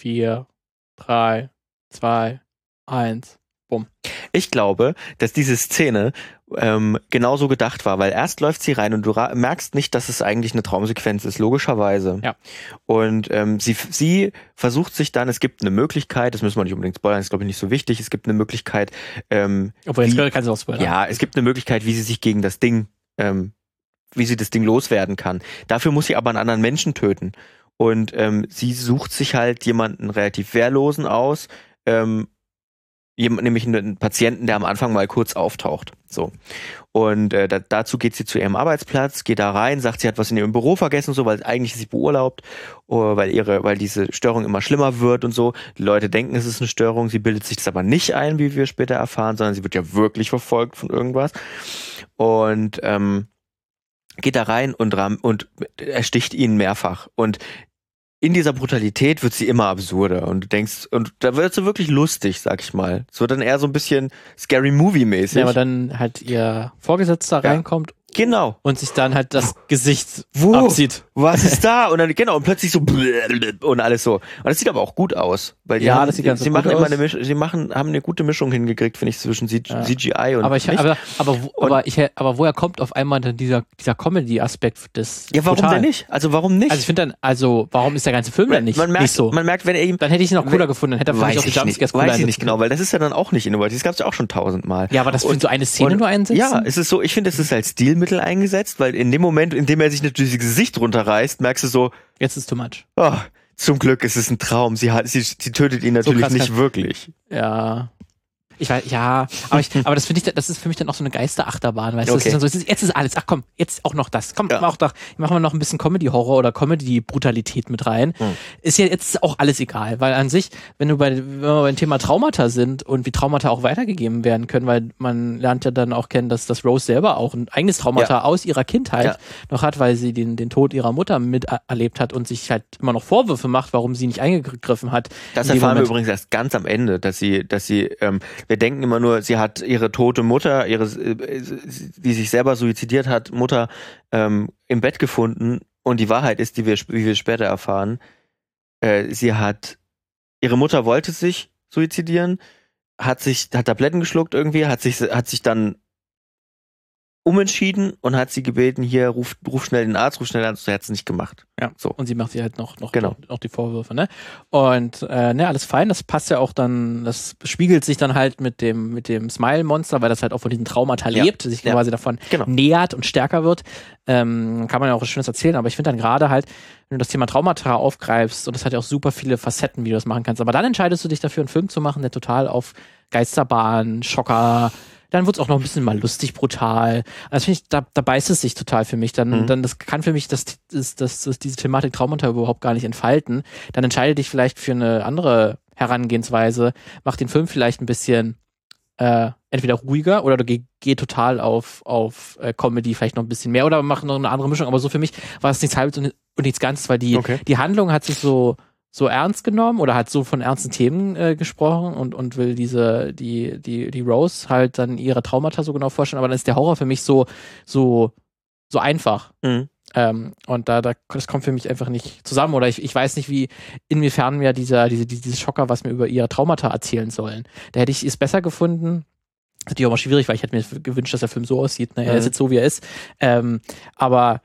5, 4, 3, 2, 1. Ich glaube, dass diese Szene ähm, genauso gedacht war, weil erst läuft sie rein und du merkst nicht, dass es eigentlich eine Traumsequenz ist, logischerweise. Ja. Und ähm, sie, sie versucht sich dann, es gibt eine Möglichkeit, das müssen wir nicht unbedingt spoilern, ist glaube ich nicht so wichtig, es gibt eine Möglichkeit, ähm, Obwohl, jetzt Wie- kannst du auch spoilern. ja, es gibt eine Möglichkeit, wie sie sich gegen das Ding, ähm, wie sie das Ding loswerden kann. Dafür muss sie aber einen anderen Menschen töten. Und ähm, sie sucht sich halt jemanden relativ wehrlosen aus, ähm, Jemand, nämlich einen Patienten, der am Anfang mal kurz auftaucht. So. Und äh, da, dazu geht sie zu ihrem Arbeitsplatz, geht da rein, sagt, sie hat was in ihrem Büro vergessen, so, weil eigentlich ist sie beurlaubt, uh, weil ihre, weil diese Störung immer schlimmer wird und so. Die Leute denken, es ist eine Störung, sie bildet sich das aber nicht ein, wie wir später erfahren, sondern sie wird ja wirklich verfolgt von irgendwas. Und ähm, geht da rein und, ram und ersticht ihn mehrfach. Und in dieser Brutalität wird sie immer absurder und du denkst, und da wird sie wirklich lustig, sag ich mal. Es wird dann eher so ein bisschen Scary Movie-mäßig. Ja, aber dann halt ihr Vorgesetzter Ja. reinkommt genau. und sich dann halt das Gesicht Wo? absieht. Was ist da? Und dann, genau, und plötzlich so und alles so. Und das sieht aber auch gut aus. Weil die Ja, haben, das sieht ganz sie gut machen immer aus. eine Mischung, sie machen, haben eine gute Mischung hingekriegt, finde ich, zwischen C Ja. CGI und Aber ich, nicht. aber, aber, wo- Und- aber ich, aber woher kommt auf einmal dann dieser, dieser Comedy-Aspekt des ja, warum Brutalen? denn nicht? Also warum nicht? Also ich finde dann, also warum ist der ganze Film denn nicht, man merkt, nicht so? man merkt, wenn er ihm dann hätte ich ihn noch cooler Wenn- gefunden, dann hätte er vielleicht auch die Jumpscares cooler weiß ich nicht genau, weil das ist ja dann auch nicht innovativ. Das gab es ja auch schon tausendmal. Ja, aber das für Und- so eine Szene und- nur einsetzen? Ja, es ist so, ich finde, es ist als Stilmittel eingesetzt, weil in dem Moment, in dem er sich natürlich das Gesicht runterreißt, merkst du so, Jetzt ist too much. oh, zum Glück ist es ein Traum. Sie hat, sie, sie tötet ihn natürlich krass nicht wirklich. Ja. Ich weiß, ja, aber ich, aber das finde ich, das ist für mich dann auch so eine Geisterachterbahn, weißt du? Okay. so, jetzt ist alles, ach komm, jetzt auch noch das. Komm, Ja. mach auch doch, machen wir noch ein bisschen Comedy-Horror oder Comedy-Brutalität mit rein. Hm. Ist ja jetzt auch alles egal, weil an sich, wenn du bei, wenn wir beim Thema Traumata sind und wie Traumata auch weitergegeben werden können, weil man lernt ja dann auch kennen, dass, dass Rose selber auch ein eigenes Traumata aus ihrer Kindheit Ja. noch hat, weil sie den, den Tod ihrer Mutter miterlebt hat und sich halt immer noch Vorwürfe macht, warum sie nicht eingegriffen hat. Das erfahren wir übrigens erst ganz am Ende, dass sie, dass sie, ähm, wir denken immer nur, sie hat ihre tote Mutter, ihre, äh, die sich selber suizidiert hat, Mutter ähm, im Bett gefunden. Und die Wahrheit ist, die wir, wie wir später erfahren, äh, sie hat, ihre Mutter wollte sich suizidieren, hat sich, hat Tabletten geschluckt irgendwie, hat sich, hat sich dann umentschieden und hat sie gebeten, hier, ruf, ruf schnell den Arzt, ruf schnell den Arzt, er hat es nicht gemacht. Ja. So. Und sie macht sie halt noch, noch, Genau. noch die Vorwürfe, ne? Und äh, ne, alles fein, das passt ja auch dann, das spiegelt sich dann halt mit dem, mit dem Smile-Monster, weil das halt auch von diesem Traumata Ja. lebt, sich Ja. quasi davon Genau. nähert und stärker wird. Ähm, kann man ja auch was Schönes erzählen, aber ich finde dann gerade halt, wenn du das Thema Traumata aufgreifst, und das hat ja auch super viele Facetten, wie du das machen kannst, aber dann entscheidest du dich dafür, einen Film zu machen, der total auf Geisterbahn, Schocker, dann wird es auch noch ein bisschen mal lustig, brutal. Also finde ich, da, da beißt es sich total für mich. Dann, Mhm. dann das kann für mich das, das, das, das, diese Thematik Traumata überhaupt gar nicht entfalten. Dann entscheide dich vielleicht für eine andere Herangehensweise, mach den Film vielleicht ein bisschen äh, entweder ruhiger oder du geh, geh total auf, auf äh, Comedy vielleicht noch ein bisschen mehr oder mach noch eine andere Mischung. Aber so für mich war es nichts halbes und, und nichts Ganzes, weil die, Okay. die Handlung hat sich so so ernst genommen oder hat so von ernsten Themen äh, gesprochen und, und will diese, die, die, die Rose halt dann ihre Traumata so genau vorstellen, aber dann ist der Horror für mich so, so, so einfach. Mhm. Ähm, und da, da, das kommt für mich einfach nicht zusammen. Oder ich, ich weiß nicht, wie, inwiefern mir dieser, diese, diese, Schocker, was mir über ihre Traumata erzählen sollen. Da hätte ich es besser gefunden. Das ist natürlich auch mal schwierig, weil ich hätte mir gewünscht, dass der Film so aussieht. Ne? Er Mhm. ist jetzt so, wie er ist. Ähm, aber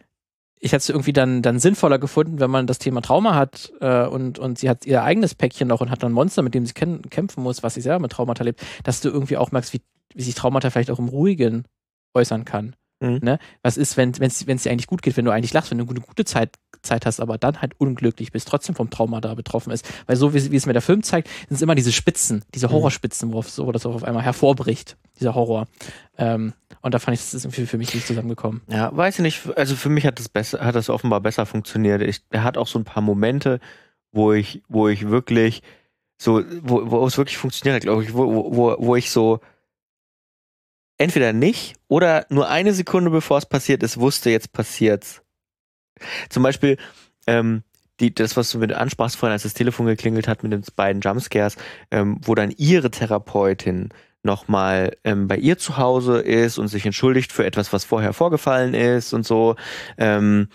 ich hätte es irgendwie dann, dann sinnvoller gefunden, wenn man das Thema Trauma hat äh, und, und sie hat ihr eigenes Päckchen noch und hat dann Monster, mit dem sie kämpfen muss, was sie selber mit Traumata lebt, dass du irgendwie auch merkst, wie, wie sich Traumata vielleicht auch im Ruhigen äußern kann. Mhm. Ne? Was ist, wenn es dir eigentlich gut geht, wenn du eigentlich lachst, wenn du eine gute, Zeit, Zeit hast, aber dann halt unglücklich bist, trotzdem vom Trauma da betroffen ist. Weil so wie, wie es mir der Film zeigt, sind es immer diese Spitzen, diese Mhm. Horrorspitzen, worauf so, wo das auf einmal hervorbricht, dieser Horror. Ähm, und da fand ich, das ist irgendwie für mich nicht zusammengekommen. Ja, weiß ich nicht. Also für mich hat das besser, hat das offenbar besser funktioniert. Ich, er hat auch so ein paar Momente, wo ich, wo ich wirklich so, wo, wo es wirklich funktioniert hat, glaube ich, wo, wo, wo ich so entweder nicht oder nur eine Sekunde bevor es passiert ist, wusste, jetzt passiert's. Zum Beispiel, ähm, die, das, was du mit ansprachst vorhin, als das Telefon geklingelt hat mit den beiden Jumpscares, ähm, wo dann ihre Therapeutin nochmal ähm, bei ihr zu Hause ist und sich entschuldigt für etwas, was vorher vorgefallen ist und so. Ähm,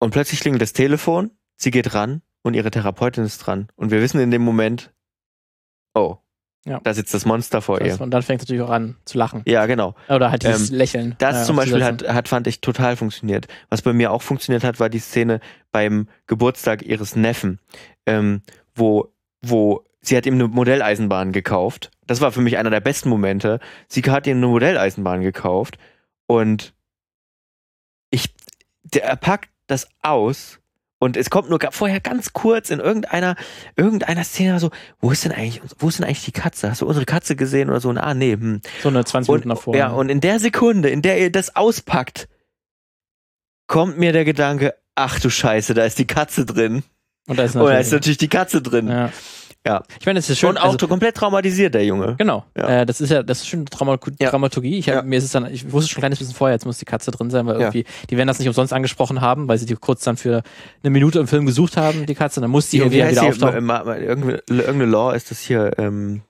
und plötzlich klingelt das Telefon, sie geht ran und ihre Therapeutin ist dran. Und wir wissen in dem Moment, oh, Ja. da sitzt das Monster vor Das, ihr. und dann fängt es natürlich auch an zu lachen. Ja, genau. Oder halt dieses Ähm, Lächeln. Das äh, zum Beispiel hat, hat, fand ich, total funktioniert. Was bei mir auch funktioniert hat, war die Szene beim Geburtstag ihres Neffen, ähm, wo, wo sie hat ihm eine Modelleisenbahn gekauft. Das war für mich einer der besten Momente. Sie hat ihm eine Modelleisenbahn gekauft und ich, der er packt das aus Und es kommt nur vorher ganz kurz in irgendeiner, irgendeiner Szene so, wo ist denn eigentlich, wo ist denn eigentlich die Katze? Hast du unsere Katze gesehen oder so? Und, ah, nee, hm. So eine 20 Und, Minuten davor. ja, und in der Sekunde, in der ihr das auspackt, kommt mir der Gedanke, ach du Scheiße, da ist die Katze drin. und da ist Und da natürlich, ist natürlich die Katze drin. ja. Ja. Ich meine, es ist schön. Und auch also, komplett traumatisiert, der Junge. Genau. Ja. Äh, das ist ja, das ist schön Trauma Ja. Dramaturgie. Ich hab, Ja. mir ist es dann, ich wusste schon ein kleines bisschen vorher, jetzt muss die Katze drin sein, weil irgendwie, die werden das nicht umsonst angesprochen haben, weil sie die kurz dann für eine Minute im Film gesucht haben, die Katze, dann muss die irgendwie wieder die? auftauchen. Ma- ma- Irgendeine, irgendeine Law ist das hier, ähm,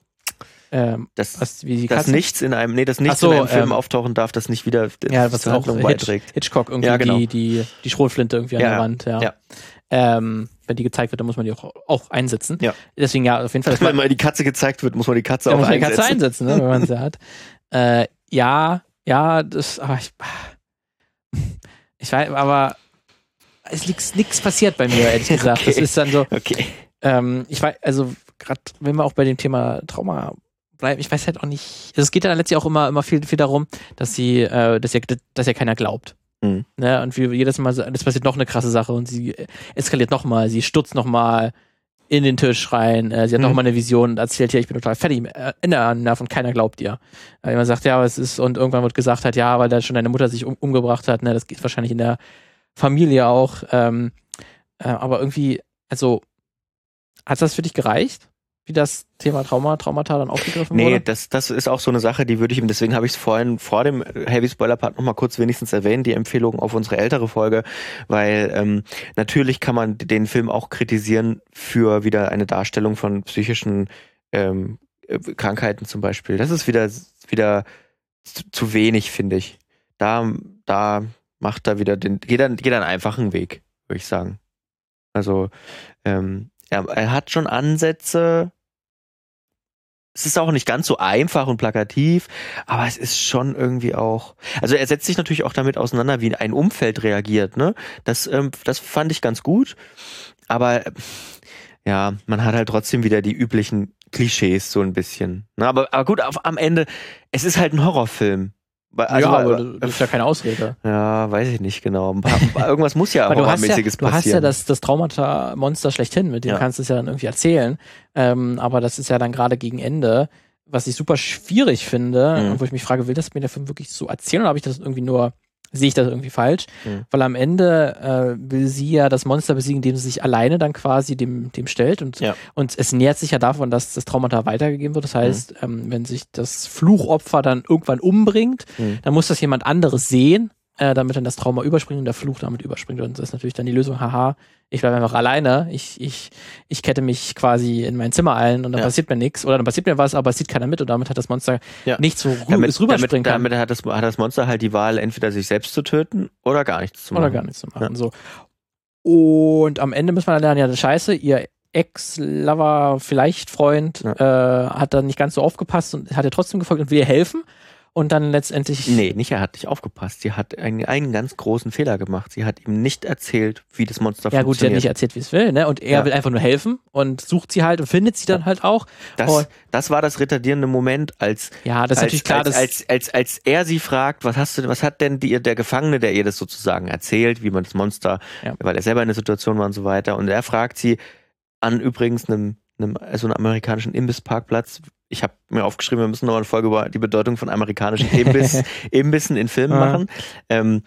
Ähm, das, was, wie die dass Katze? nichts in einem, nee, das nichts so, in einem Film ähm, auftauchen darf, das nicht wieder ja, was zur auch Handlung Hitch, beiträgt. Hitchcock irgendwie Ja, genau. die, die, die Schrotflinte irgendwie an Ja, der ja. Wand, ja. Ja. Ähm, wenn die gezeigt wird, dann muss man die auch, auch einsetzen. Ja. Deswegen ja, auf jeden Fall. das Wenn mal die Katze gezeigt wird, muss man die Katze auch muss man die einsetzen. Katze einsetzen, ne, wenn man sie hat. Äh, ja, ja, das, aber ich, ich weiß, aber es liegt nichts passiert bei mir, ehrlich gesagt. Das Okay. ist dann so, Okay. ähm, ich weiß, also gerade wenn wir auch bei dem Thema Trauma bleiben, ich weiß halt auch nicht, es geht dann letztlich auch immer, immer viel, viel darum, dass sie, äh, dass ja, dass ja keiner glaubt. Mhm. Ne? Und wie jedes Mal, es passiert noch eine krasse Sache und sie eskaliert nochmal, sie stürzt nochmal in den Tisch rein, äh, sie hat Mhm. nochmal eine Vision und erzählt hier, ich bin total fertig, äh, in der Nerv und keiner glaubt ihr. Äh, man sagt, ja, aber es ist, und irgendwann wird gesagt halt, ja, weil da schon deine Mutter sich um, umgebracht hat, ne, das geht wahrscheinlich in der Familie auch, ähm, äh, aber irgendwie, also, hat das für dich gereicht? Wie das Thema Trauma, Traumata dann aufgegriffen Nee, wurde? das, das ist auch so eine Sache, die würde ich, deswegen habe ich es vorhin vor dem Heavy Spoiler Part nochmal kurz wenigstens erwähnt, die Empfehlung auf unsere ältere Folge, weil ähm, natürlich kann man den Film auch kritisieren für wieder eine Darstellung von psychischen ähm, äh, Krankheiten zum Beispiel. Das ist wieder, wieder zu, zu wenig, finde ich. Da, da macht er wieder den, geht er, geht einen einfachen Weg, würde ich sagen. Also, ähm, er, er hat schon Ansätze, es ist auch nicht ganz so einfach und plakativ, aber es ist schon irgendwie auch. Also er setzt sich natürlich auch damit auseinander, wie ein Umfeld reagiert. Ne, das, ähm, das fand ich ganz gut. Aber ja, man hat halt trotzdem wieder die üblichen Klischees so ein bisschen. Ne, aber, aber gut, auf, am Ende, es ist halt ein Horrorfilm. Also, ja, aber das ist ja keine Ausrede. ja, weiß ich nicht genau. Irgendwas muss ja Aber du hast ja, Horrormäßiges du hast ja passieren. das, das Traumata-Monster schlechthin, mit dem Ja. kannst du es ja dann irgendwie erzählen. Ähm, aber das ist ja dann gerade gegen Ende, was ich super schwierig finde, Mhm. und wo ich mich frage, will das mir der Film wirklich so erzählen oder habe ich das irgendwie nur, sehe ich das irgendwie falsch? Mhm. Weil am Ende äh, will sie ja das Monster besiegen, indem sie sich alleine dann quasi dem, dem stellt und, Ja. und es nähert sich ja davon, dass das Traumata weitergegeben wird. Das Mhm. heißt, ähm, wenn sich das Fluchopfer dann irgendwann umbringt, Mhm. dann muss das jemand anderes sehen, äh, damit dann das Trauma überspringt und der Fluch damit überspringt. Und das ist natürlich dann die Lösung, haha, ich bleibe einfach alleine, ich, ich, ich kette mich quasi in mein Zimmer ein und dann Ja. passiert mir nichts. Oder dann passiert mir was, aber es sieht keiner mit und damit hat das Monster Ja. nichts, wo rü damit, es rüberspringen damit, kann. damit hat, das, hat das Monster halt die Wahl, entweder sich selbst zu töten oder gar nichts zu machen. Oder gar nichts zu machen. So. Und am Ende müssen wir dann lernen, ja, das scheiße, ihr Ex-Lover, vielleicht Freund, äh, hat dann nicht ganz so aufgepasst und hat ihr trotzdem gefolgt und will ihr helfen. Und dann letztendlich. Nee, nicht, er hat nicht aufgepasst. Sie hat einen, einen ganz großen Fehler gemacht. Sie hat ihm nicht erzählt, wie das Monster Ja gut, sie hat funktioniert. nicht erzählt, wie es will, ne? Und er Ja. will einfach nur helfen und sucht sie halt und findet sie dann halt auch. das, Oh. das war das retardierende Moment, als, Ja, das ist als, natürlich klar, als, als, als, als er sie fragt, was hast du, was hat denn die, der Gefangene, der ihr das sozusagen erzählt, wie man das Monster, Ja. weil er selber in der Situation war und so weiter. Und er fragt sie an übrigens einem, einem so einem amerikanischen Imbissparkplatz. Ich habe mir aufgeschrieben, wir müssen noch eine Folge über die Bedeutung von amerikanischen Imbiss, Imbissen in Filmen Ja. machen. Ähm,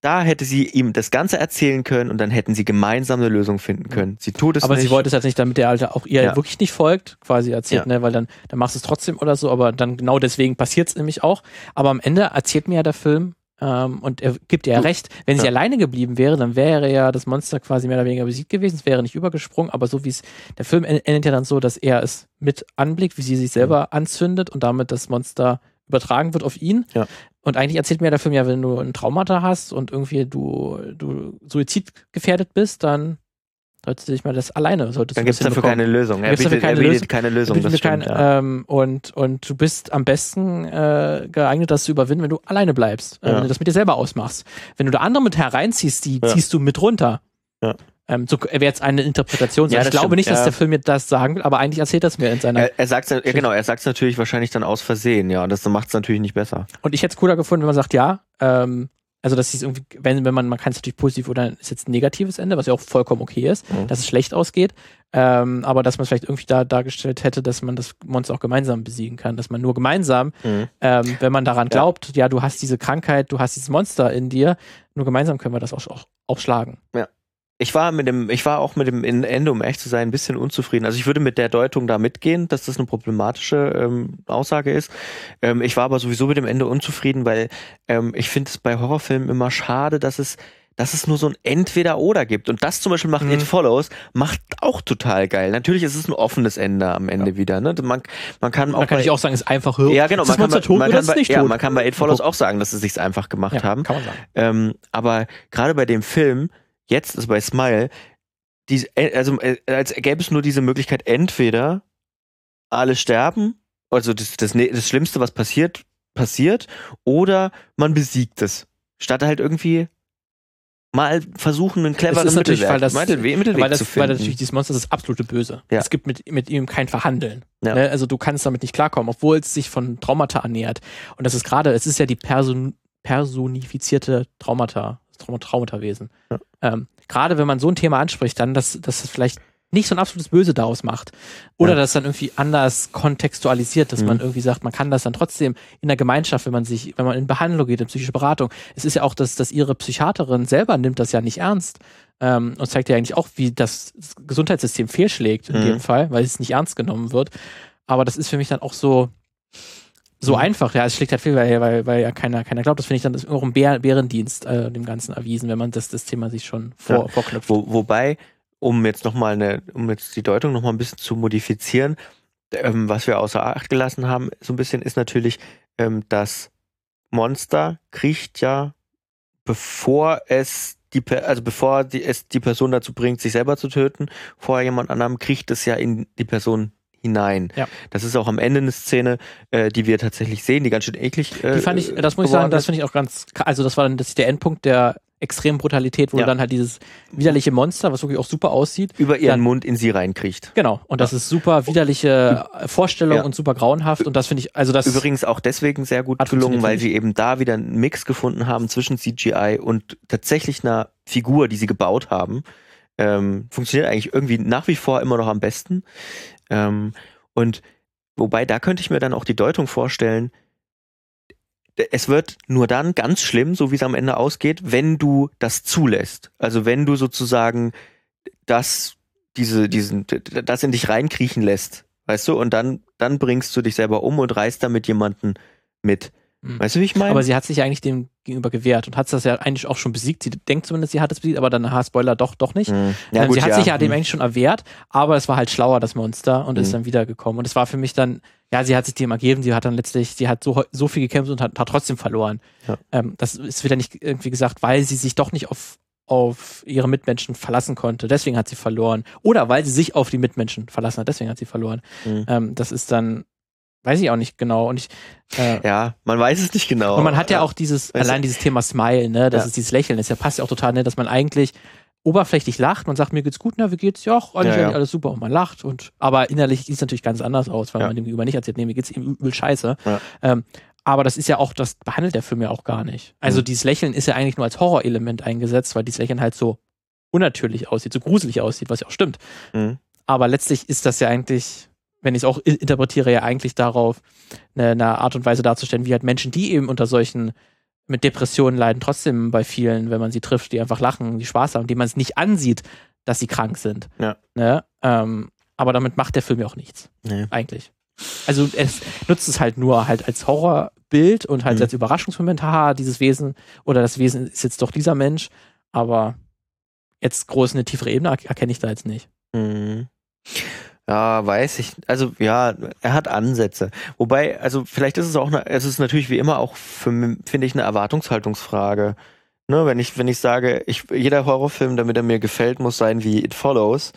da hätte sie ihm das Ganze erzählen können und dann hätten sie gemeinsam eine Lösung finden können. Sie tut es aber nicht. sie wollte es halt nicht, damit der Alte auch ihr Ja. wirklich nicht folgt, quasi erzählt, ne? Weil dann, dann machst du es trotzdem oder so, aber dann genau deswegen passiert es nämlich auch. Aber am Ende erzählt mir ja der Film, ähm, und er gibt ihr ja recht, wenn sie Ja. alleine geblieben wäre, dann wäre ja das Monster quasi mehr oder weniger besiegt gewesen, es wäre nicht übergesprungen, aber so wie es, der Film en- endet ja dann so, dass er es mit anblickt, wie sie sich selber anzündet und damit das Monster übertragen wird auf ihn. Ja. Und eigentlich erzählt mir der Film ja, wenn du ein Traumata hast und irgendwie du, du suizidgefährdet bist, dann solltest du dich mal das alleine, solltest dann gibt es dafür keine Lösung. Er Gibt's dafür bietet, er keine bietet Lösung? keine Lösung. Das kein, stimmt, ja. ähm, und, und du bist am besten äh, geeignet, das zu überwinden, wenn du alleine bleibst. Äh, Ja. Wenn du das mit dir selber ausmachst. Wenn du da andere mit hereinziehst, die Ja. ziehst du mit runter. Ja. Ähm, so wäre jetzt eine Interpretation. Ja, ich das glaube stimmt, nicht, dass ja. der Film mir das sagen will, aber eigentlich erzählt das mir in seiner. Er, er sagt ja genau, er sagt natürlich wahrscheinlich dann aus Versehen, ja, und das macht es natürlich nicht besser. Und ich hätte es cooler gefunden, wenn man sagt, ja, ähm, Also, dass es irgendwie, wenn, wenn man, man kann es natürlich positiv oder ist jetzt ein negatives Ende, was ja auch vollkommen okay ist, Mhm. dass es schlecht ausgeht. Ähm, aber dass man es vielleicht irgendwie da dargestellt hätte, dass man das Monster auch gemeinsam besiegen kann. Dass man nur gemeinsam, Mhm. ähm, wenn man daran Ja. glaubt, ja, du hast diese Krankheit, du hast dieses Monster in dir, nur gemeinsam können wir das auch, auch, auch schlagen. Ich war mit dem, ich war auch mit dem Ende, um echt zu sein, ein bisschen unzufrieden. Also ich würde mit der Deutung da mitgehen, dass das eine problematische ähm, Aussage ist. Ähm, ich war aber sowieso mit dem Ende unzufrieden, weil ähm, ich finde es bei Horrorfilmen immer schade, dass es dass es nur so ein Entweder-Oder gibt. Und das zum Beispiel macht Mhm. It Follows, macht auch total geil. Natürlich ist es ein offenes Ende am Ende wieder. Ne? Man, man kann auch Man kann nicht auch sagen, ist einfach ja, genau. Ist man kann, bei, tot man, kann bei, es nicht ja, man kann bei It Follows auch sagen, dass sie sich's einfach gemacht ja, haben. kann man sagen. Ähm, aber gerade bei dem Film, jetzt ist bei Smile, die, äh, also äh, als gäbe es nur diese Möglichkeit, entweder alle sterben, also das, das, ne- das Schlimmste, was passiert, passiert, oder man besiegt es. Statt halt irgendwie mal versuchen, einen cleveren ist Mittelweg, weil das- Mittelweg, Mittelweg Weil, das, zu weil finden. natürlich dieses Monster ist das absolute Böse. Ja. Es gibt mit, mit ihm kein Verhandeln. Ja. Ne? Also du kannst damit nicht klarkommen, obwohl es sich von Traumata ernährt. Und das ist gerade, es ist ja die Person, personifizierte Traumata, Traum Traumatawesen. Ja. Ähm, gerade wenn man so ein Thema anspricht, dann, dass, dass es vielleicht nicht so ein absolutes Böse daraus macht. Oder Ja. das dann irgendwie anders kontextualisiert, dass Mhm. man irgendwie sagt, man kann das dann trotzdem in der Gemeinschaft, wenn man sich, wenn man in Behandlung geht, in psychische Beratung. Es ist ja auch, dass, dass ihre Psychiaterin selber nimmt das ja nicht ernst. Ähm, und zeigt ja eigentlich auch, wie das Gesundheitssystem fehlschlägt in Mhm. dem Fall, weil es nicht ernst genommen wird. Aber das ist für mich dann auch so, so Mhm. einfach. Ja, es schlägt halt fehl, weil, weil, weil ja keiner, keiner glaubt. Das finde ich dann ist auch ein Bär, Bärendienst äh, dem Ganzen erwiesen, wenn man das, das Thema sich schon vor, Ja. vorknüpft. Wo, wobei, um jetzt noch mal eine, um jetzt die Deutung noch mal ein bisschen zu modifizieren, ähm, was wir außer Acht gelassen haben, so ein bisschen ist natürlich, ähm, das Monster kriecht ja, bevor es die, also bevor die, es die Person dazu bringt, sich selber zu töten, vorher jemand anderem kriecht es ja in die Person hinein. Ja. Das ist auch am Ende eine Szene, äh, die wir tatsächlich sehen, die ganz schön eklig. Äh, Die fand ich, das muss ich sagen, das finde ich auch ganz, also das war dann das ist der Endpunkt der extremen Brutalität, wo Ja. dann halt dieses widerliche Monster, was wirklich auch super aussieht, über ihren dann- Mund in sie reinkriecht. Genau. Und das ist super widerliche äh, Vorstellung Ja. und super grauenhaft. Und das finde ich, also das. Übrigens auch deswegen sehr gut gelungen, weil sie eben da wieder einen Mix gefunden haben zwischen CGI und tatsächlich einer Figur, die sie gebaut haben. Ähm, funktioniert eigentlich irgendwie nach wie vor immer noch am besten. Ähm, und wobei, da könnte ich mir dann auch die Deutung vorstellen, es wird nur dann ganz schlimm, so wie es am Ende ausgeht, wenn du das zulässt. Also wenn du sozusagen das, diese, diesen, das in dich reinkriechen lässt. Weißt du? Und dann, dann bringst du dich selber um und reißt damit jemanden mit. Mhm. Weißt du, wie ich meine? aber sie hat sich ja eigentlich dem gegenüber gewehrt und hat das ja eigentlich auch schon besiegt. Sie denkt zumindest, sie hat es besiegt, aber dann, aha, Spoiler, doch, doch nicht. Mhm. Ähm, sie hat sich ja dem Mhm. eigentlich schon erwehrt, aber es war halt schlauer, das Monster, und ist Mhm. dann wiedergekommen. Und es war für mich dann, ja, sie hat sich dem ergeben, sie hat dann letztlich, sie hat so, so viel gekämpft und hat, hat trotzdem verloren. Ja. Ähm, das ist wieder nicht irgendwie gesagt, weil sie sich doch nicht auf, auf ihre Mitmenschen verlassen konnte. Deswegen hat sie verloren. Oder weil sie sich auf die Mitmenschen verlassen hat. Deswegen hat sie verloren. Mhm. Ähm, das ist dann, weiß ich auch nicht genau. Und ich, äh, Ja, man weiß es nicht genau. und man hat ja auch dieses, allein dieses Thema Smile, ne, das Ja. ist dieses Lächeln, das ja passt ja auch total, ne, dass man eigentlich oberflächlich lacht, man sagt, mir geht's gut, na, wie geht's? Ja, ach, eigentlich, Ja, ja. eigentlich alles super und man lacht und, aber innerlich sieht es natürlich ganz anders aus, weil man dem gegenüber nicht erzählt, nee, mir geht's ihm übel scheiße. Ähm, aber das ist ja auch, das behandelt der Film ja auch gar nicht. Also Mhm. dieses Lächeln ist ja eigentlich nur als Horrorelement eingesetzt, weil dieses Lächeln halt so unnatürlich aussieht, so gruselig aussieht, was ja auch stimmt. Mhm. Aber letztlich ist das ja eigentlich, wenn ich es auch interpretiere, ja eigentlich darauf, eine, eine Art und Weise darzustellen, wie halt Menschen, die eben unter solchen mit Depressionen leiden, trotzdem bei vielen, wenn man sie trifft, die einfach lachen, die Spaß haben, die man es nicht ansieht, dass sie krank sind. Ja. Ne? Ähm, aber damit macht der Film ja auch nichts, Nee. eigentlich. Also es nutzt es halt nur halt als Horrorbild und halt Mhm. als Überraschungsmoment, haha, dieses Wesen oder das Wesen ist jetzt doch dieser Mensch, aber jetzt groß eine tiefere Ebene er- erkenne ich da jetzt nicht. Mhm. Ja, weiß ich. Also ja, er hat Ansätze. Wobei, also vielleicht ist es auch, eine, es ist natürlich wie immer auch finde ich, eine Erwartungshaltungsfrage. Ne, wenn ich, wenn ich sage, ich, jeder Horrorfilm, damit er mir gefällt, muss sein wie It Follows,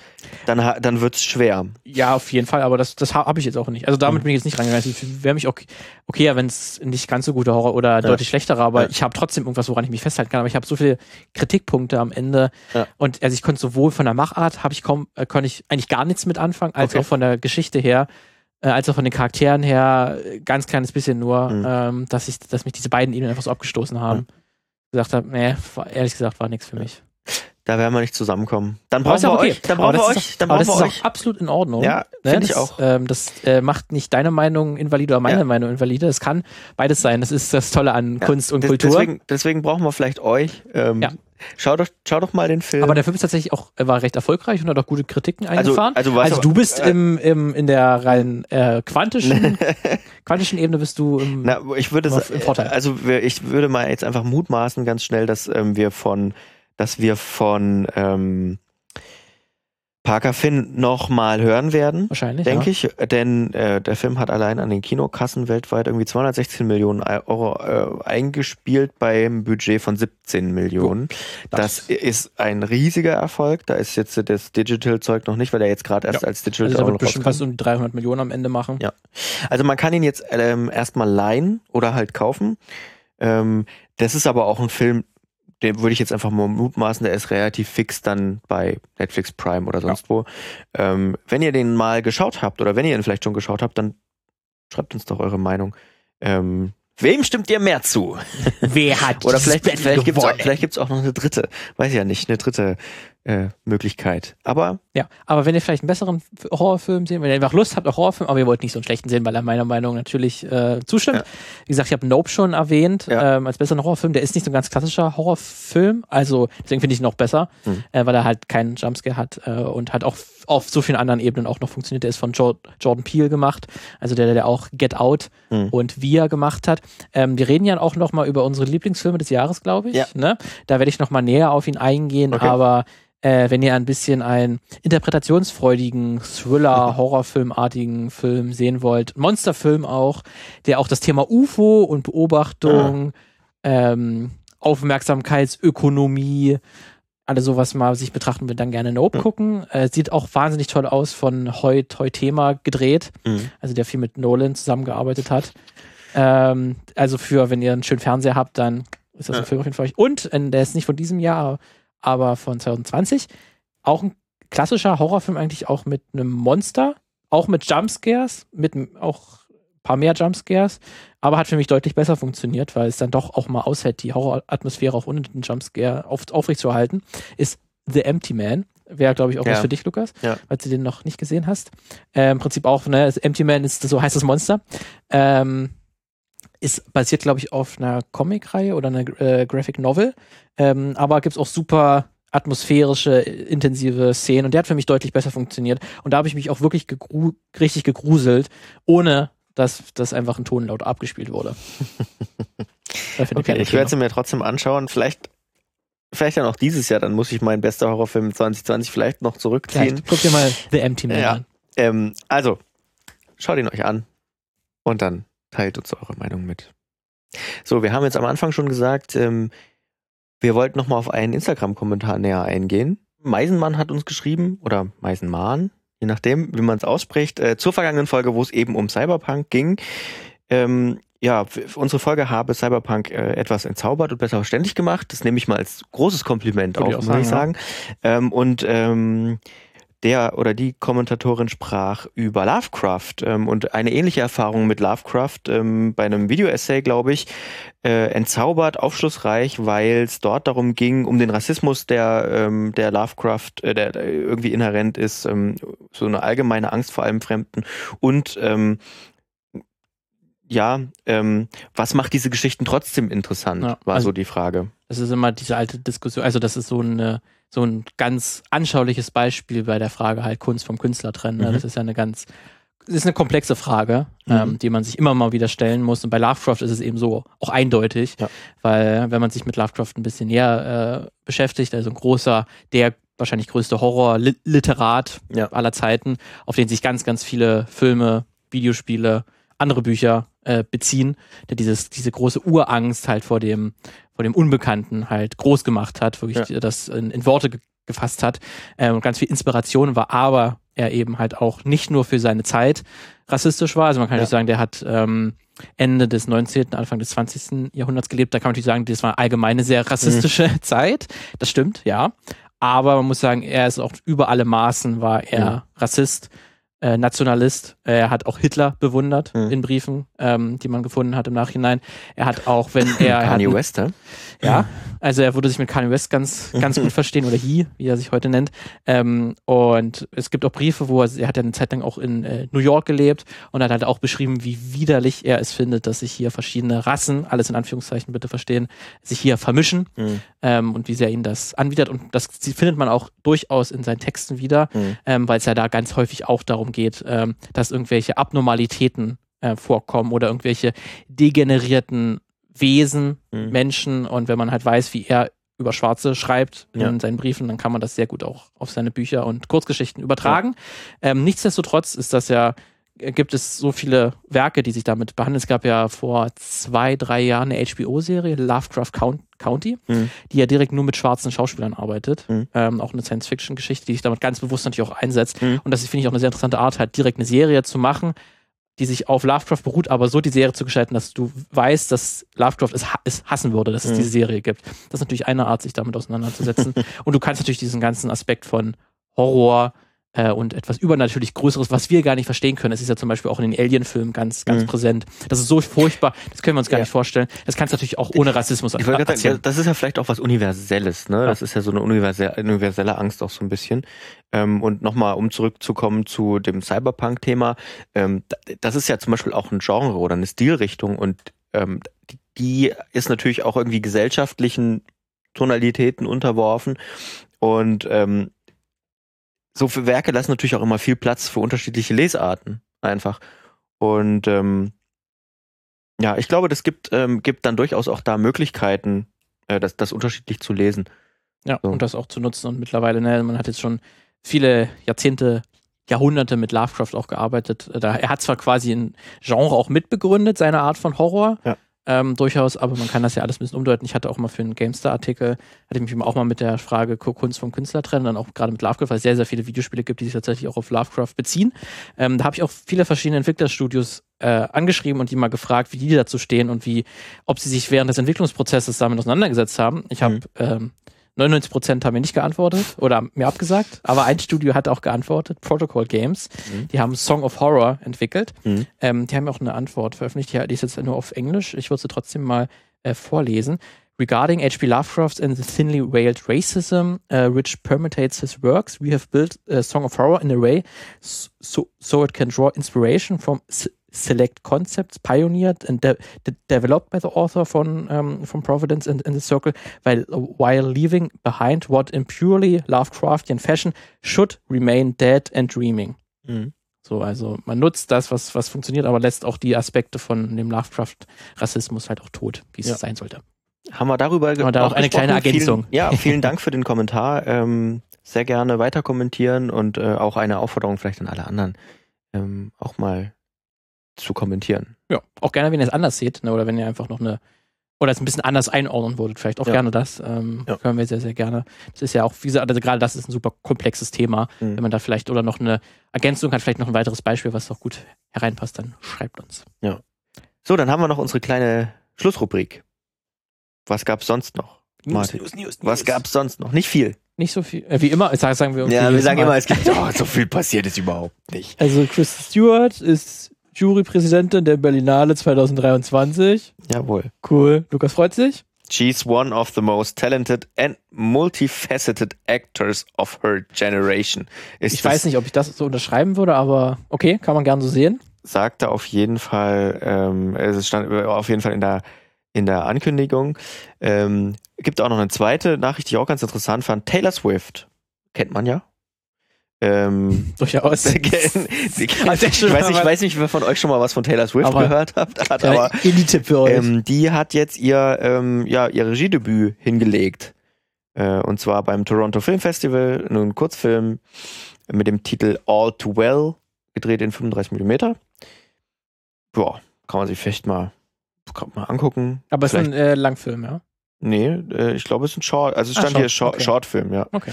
dann, ha- dann wird's schwer. Ja, auf jeden Fall, aber das, das habe ich jetzt auch nicht. Also damit Mhm. bin ich jetzt nicht reingegangen. Ich wäre mich okay, okay ja, wenn es nicht ganz so guter Horror oder deutlich schlechterer, aber Ja. ich habe trotzdem irgendwas, woran ich mich festhalten kann. Aber ich habe so viele Kritikpunkte am Ende. Ja. Und also ich konnte sowohl von der Machart habe ich kaum, äh, konnte ich eigentlich gar nichts mit anfangen, als Okay. auch von der Geschichte her, äh, als auch von den Charakteren her, äh, ganz kleines bisschen nur, Mhm. ähm, dass ich, dass mich diese beiden Ebenen einfach so abgestoßen haben. Gesagt habe, nee, ehrlich gesagt, war nichts für mich. Da werden wir nicht zusammenkommen. Dann brauchen wir okay. euch. Dann Aber brauchen wir das ist euch. auch- Dann brauchen das wir ist euch. auch absolut in Ordnung. Ja, Ne, finde ich auch. Ähm, das äh, macht nicht deine Meinung invalide oder meine Ja. Meinung invalide. Es kann beides sein. Das ist das Tolle an Ja, Kunst und des- Kultur. Deswegen, deswegen brauchen wir vielleicht euch. Ähm, Ja. Schau, doch, schau doch mal den Film. aber der Film ist tatsächlich auch war recht erfolgreich und hat auch gute Kritiken eingefahren. also weißt also du- bist äh, im, im, in der rein äh, quantischen, quantischen Ebene bist du im, Na, ich würde sa- im Vorteil. also wir, ich würde mal jetzt einfach mutmaßen ganz schnell, dass ähm, wir von, dass wir von ähm, Parker Finn noch mal hören werden, wahrscheinlich. denke ja. ich, denn äh, der Film hat allein an den Kinokassen weltweit irgendwie 216 Millionen Euro äh, eingespielt beim Budget von 17 Millionen. das, ist ein riesiger Erfolg. Da ist jetzt das Digital-Zeug noch nicht, weil er jetzt gerade erst Ja. als Digital also auch noch bestimmt was um die 300 Millionen am Ende machen. Ja. Also man kann ihn jetzt ähm, erstmal leihen oder halt kaufen. Ähm, das ist aber auch ein Film, den würde ich jetzt einfach mal mutmaßen, der ist relativ fix dann bei Netflix Prime oder sonst wo. Ähm, wenn ihr den mal geschaut habt oder wenn ihr ihn vielleicht schon geschaut habt, dann schreibt uns doch eure Meinung. Ähm, wem stimmt ihr mehr zu? Wer hat Oder vielleicht, vielleicht gibt es auch, vielleicht gibt's auch noch eine dritte, weiß ich ja nicht, eine dritte äh, Möglichkeit. Aber Ja, aber wenn ihr vielleicht einen besseren Horrorfilm sehen, wenn ihr einfach Lust habt auf Horrorfilm, aber ihr wollt nicht so einen schlechten sehen, weil er meiner Meinung nach natürlich äh, zustimmt. Ja. Wie gesagt, ich habe Nope schon erwähnt Ja. ähm, als besseren Horrorfilm. Der ist nicht so ein ganz klassischer Horrorfilm, also deswegen finde ich ihn noch besser, Hm. äh, weil er halt keinen Jumpscare hat äh, und hat auch auf so vielen anderen Ebenen auch noch funktioniert. Der ist von Jo- Jordan Peele gemacht, also der, der auch Get Out Hm. und Wir gemacht hat. Ähm, wir reden ja auch noch mal über unsere Lieblingsfilme des Jahres, glaube ich. Ja. Ne? Da werde ich noch mal näher auf ihn eingehen, Okay. aber äh, wenn ihr ein bisschen einen interpretationsfreudigen Thriller, Horrorfilmartigen Film sehen wollt, Monsterfilm auch, der auch das Thema UFO und Beobachtung, ähm, Aufmerksamkeitsökonomie, alle sowas mal sich betrachten will, dann gerne Nope Mhm. gucken. Äh, sieht auch wahnsinnig toll aus, von Heut Heutema gedreht, Mhm. also der viel mit Nolan zusammengearbeitet hat. Ähm, also für, wenn ihr einen schönen Fernseher habt, dann ist das ein Ja. Film auf jeden Fall für euch. Und äh, der ist nicht von diesem Jahr, aber von 2020. Auch ein klassischer Horrorfilm eigentlich auch mit einem Monster, auch mit Jumpscares, mit auch ein paar mehr Jumpscares, aber hat für mich deutlich besser funktioniert, weil es dann doch auch mal aushält, die Horroratmosphäre auch ohne den Jumpscare auf, aufrechtzuerhalten, ist The Empty Man. Wäre, glaube ich, auch was Ja. für dich, Lukas, Ja. falls du den noch nicht gesehen hast. Äh, Im Prinzip auch, ne, Empty Man ist so heißt das Monster. Ähm, ist basiert, glaube ich, auf einer Comic-Reihe oder einer äh, Graphic Novel. Ähm, aber gibt es auch super atmosphärische, intensive Szenen und der hat für mich deutlich besser funktioniert. Und da habe ich mich auch wirklich gegru richtig gegruselt, ohne dass das einfach ein Tonlaut abgespielt wurde. Okay, ich werde sie mir trotzdem anschauen. Vielleicht, vielleicht ja noch dieses Jahr, dann muss ich meinen bester Horrorfilm 2020 vielleicht noch zurückziehen. Vielleicht guck dir mal The Empty Man Ja. an. Ähm, also, schaut ihn euch an und dann teilt uns eure Meinung mit. So, wir haben jetzt am Anfang schon gesagt, ähm, wir wollten noch mal auf einen Instagram-Kommentar näher eingehen. Meisenmann hat uns geschrieben, oder Meisenmann, je nachdem, wie man es ausspricht, äh, zur vergangenen Folge, wo es eben um Cyberpunk ging. Ähm, ja, unsere Folge habe Cyberpunk äh, etwas entzaubert und besser verständlich gemacht. Das nehme ich mal als großes Kompliment Würde auf, muss ich sagen, sagen. Ähm, und ähm, der oder die Kommentatorin sprach über Lovecraft ähm, und eine ähnliche Erfahrung mit Lovecraft ähm, bei einem Video-Essay, glaube ich, äh, entzaubert, aufschlussreich, weil es dort darum ging, um den Rassismus, der, ähm, der Lovecraft, äh, der, irgendwie inhärent ist, ähm, so eine allgemeine Angst vor allem Fremden und ähm, ja, ähm, was macht diese Geschichten trotzdem interessant, Ja, war also- so die Frage. Das ist immer diese alte Diskussion, also das ist so eine so ein ganz anschauliches Beispiel bei der Frage halt Kunst vom Künstler trennen. Ne? Mhm. Das ist ja eine ganz, das ist eine komplexe Frage, Mhm. ähm, die man sich immer mal wieder stellen muss. Und bei Lovecraft ist es eben so auch eindeutig, Ja. weil wenn man sich mit Lovecraft ein bisschen näher äh, beschäftigt, also ein großer, der wahrscheinlich größte Horror-Literat Ja. aller Zeiten, auf den sich ganz, ganz viele Filme, Videospiele, andere Bücher äh, beziehen, der dieses, diese große Urangst halt vor dem, vor dem Unbekannten halt groß gemacht hat, wirklich das in, in Worte ge gefasst hat äh, und ganz viel Inspiration war, aber er eben halt auch nicht nur für seine Zeit rassistisch war. Also man kann Ja. nicht sagen, der hat ähm, Ende des 19., Anfang des 20. Jahrhunderts gelebt. Da kann man natürlich sagen, das war allgemein eine sehr rassistische Zeit. Das stimmt, ja. Aber man muss sagen, er ist auch über alle Maßen war er Mhm. Rassist. Äh, Nationalist. Er hat auch Hitler bewundert Hm. in Briefen, ähm, die man gefunden hat im Nachhinein. Er hat auch, wenn er, Kanye West, hä? ja, also er würde sich mit Kanye West ganz, ganz gut verstehen oder he, wie er sich heute nennt. Ähm, und es gibt auch Briefe, wo er, er hat ja eine Zeit lang auch in äh, New York gelebt und hat halt auch beschrieben, wie widerlich er es findet, dass sich hier verschiedene Rassen, alles in Anführungszeichen bitte verstehen, sich hier vermischen Hm. ähm, und wie sehr ihn das anwidert. Und das findet man auch durchaus in seinen Texten wieder, Hm. ähm, weil es ja da ganz häufig auch darum geht, ähm, dass irgendwelche Abnormalitäten äh, vorkommen oder irgendwelche degenerierten Wesen, Hm. Menschen. Und wenn man halt weiß, wie er über Schwarze schreibt in Ja. seinen Briefen, dann kann man das sehr gut auch auf seine Bücher und Kurzgeschichten übertragen. Ähm, nichtsdestotrotz ist das ja gibt es so viele Werke, die sich damit behandeln. Es gab ja vor zwei, drei Jahren eine HBO-Serie, Lovecraft Count County, Hm. die ja direkt nur mit schwarzen Schauspielern arbeitet. Mhm. Ähm, auch eine Science-Fiction-Geschichte, die sich damit ganz bewusst natürlich auch einsetzt. Mhm. Und das finde ich auch eine sehr interessante Art, halt direkt eine Serie zu machen, die sich auf Lovecraft beruht, aber so die Serie zu gestalten, dass du weißt, dass Lovecraft es, ha es hassen würde, dass es Mhm. diese Serie gibt. Das ist natürlich eine Art, sich damit auseinanderzusetzen. und du kannst natürlich diesen ganzen Aspekt von Horror äh, und etwas übernatürlich Größeres, was wir gar nicht verstehen können. Es ist ja zum Beispiel auch in den Alien-Filmen ganz, ganz Mhm. präsent. Das ist so furchtbar, das können wir uns gar Ja. nicht vorstellen. Das kannst du natürlich auch ohne Rassismus Ich wollte erzählen. sagen, das ist ja vielleicht auch was Universelles, ne? Das ist ja so eine universelle, universelle Angst auch so ein bisschen. Ähm, und nochmal, um zurückzukommen zu dem Cyberpunk-Thema, ähm, da- das ist ja zum Beispiel auch ein Genre oder eine Stilrichtung und ähm, die- die ist natürlich auch irgendwie gesellschaftlichen Tonalitäten unterworfen und ähm, so für Werke lassen natürlich auch immer viel Platz für unterschiedliche Lesarten einfach. Und ähm, ja, ich glaube, das gibt, ähm, gibt dann durchaus auch da Möglichkeiten, äh, das, das unterschiedlich zu lesen. Ja, So. und das auch zu nutzen. Und mittlerweile, ne, man hat jetzt schon viele Jahrzehnte, Jahrhunderte mit Lovecraft auch gearbeitet. Da, er hat zwar quasi ein Genre auch mitbegründet, seine Art von Horror. Ja. Ähm, durchaus, aber man kann das ja alles ein bisschen umdeuten. Ich hatte auch mal für einen GameStar-Artikel, hatte ich mich auch mal mit der Frage Ku- Kunst vom Künstler trennen, dann auch gerade mit Lovecraft, weil es sehr, sehr viele Videospiele gibt, die sich tatsächlich auch auf Lovecraft beziehen. Ähm, da habe ich auch viele verschiedene Entwicklerstudios äh, angeschrieben und die mal gefragt, wie die dazu stehen und wie, ob sie sich während des Entwicklungsprozesses damit auseinandergesetzt haben. Ich habe Mhm. ähm, 99 Prozent haben mir nicht geantwortet oder mir abgesagt, aber ein Studio hat auch geantwortet, Protocol Games. Mhm. Die haben Song of Horror entwickelt. Mhm. Ähm, die haben auch eine Antwort veröffentlicht, die ist jetzt nur auf Englisch. Ich würde sie trotzdem mal äh, vorlesen. Regarding H.P. Lovecraft and the thinly veiled racism uh, which permeates his works, we have built a Song of Horror in a way so, so it can draw inspiration from select concepts pioneered and de de developed by the author from, um, from Providence and in the Circle, while, while leaving behind what in purely Lovecraftian fashion should remain dead and dreaming. Mhm. So, also man nutzt das, was, was funktioniert, aber lässt auch die Aspekte von dem Lovecraft-Rassismus halt auch tot, wie es Ja. sein sollte. Haben wir darüber ge- Aber da auch eine gesprochen? kleine Ergänzung. Vielen, ja, vielen Dank für den Kommentar. Ähm, sehr gerne weiter kommentieren und äh, auch eine Aufforderung vielleicht an alle anderen, ähm, auch mal zu kommentieren. Ja, auch gerne, wenn ihr es anders seht, ne, oder wenn ihr einfach noch eine, oder es ein bisschen anders einordnen würdet, vielleicht auch Ja. gerne das. Ähm, Ja. Können wir sehr, sehr gerne. Das ist ja auch, wie gesagt, also gerade das ist ein super komplexes Thema. Mhm. Wenn man da vielleicht oder noch eine Ergänzung hat, vielleicht noch ein weiteres Beispiel, was auch gut hereinpasst, dann schreibt uns. So, dann haben wir noch unsere kleine Schlussrubrik. Was gab's sonst noch? Martin. News, News, Was gab's sonst noch? Nicht viel. Nicht so viel. Äh, wie immer, sagen wir Ja, wir sagen Mal. immer, es gibt oh, so viel passiert ist überhaupt nicht. Also Chris Stewart ist Jurypräsidentin der Berlinale 2023. Jawohl. Cool. Lukas freut sich. She's one of the most talented and multifaceted actors of her generation. Ist Ich weiß nicht, ob ich das so unterschreiben würde, aber okay, kann man gern so sehen. sagte auf jeden Fall, ähm, es stand auf jeden Fall in der in der Ankündigung. Ähm, gibt auch noch eine zweite Nachricht, die ich auch ganz interessant fand. Taylor Swift kennt man ja. Ähm, Durchaus. Also ich, weiß ich weiß nicht, wer von euch schon mal was von Taylor Swift Aber- gehört habt, hat, aber Indie-Tipp für euch. ähm, die hat jetzt ihr, ähm, ja, ihr Regiedebüt hingelegt. Äh, und zwar beim Toronto Film Festival, einen Kurzfilm mit dem Titel All Too Well, gedreht in 35 Millimeter. Boah, kann man sich vielleicht mal, kann mal angucken. aber es ist ein äh, Langfilm, ja. Nee, äh, ich glaube, es ist ein Short, also es Ah, stand Short, hier Short, okay. Shortfilm, ja. Okay.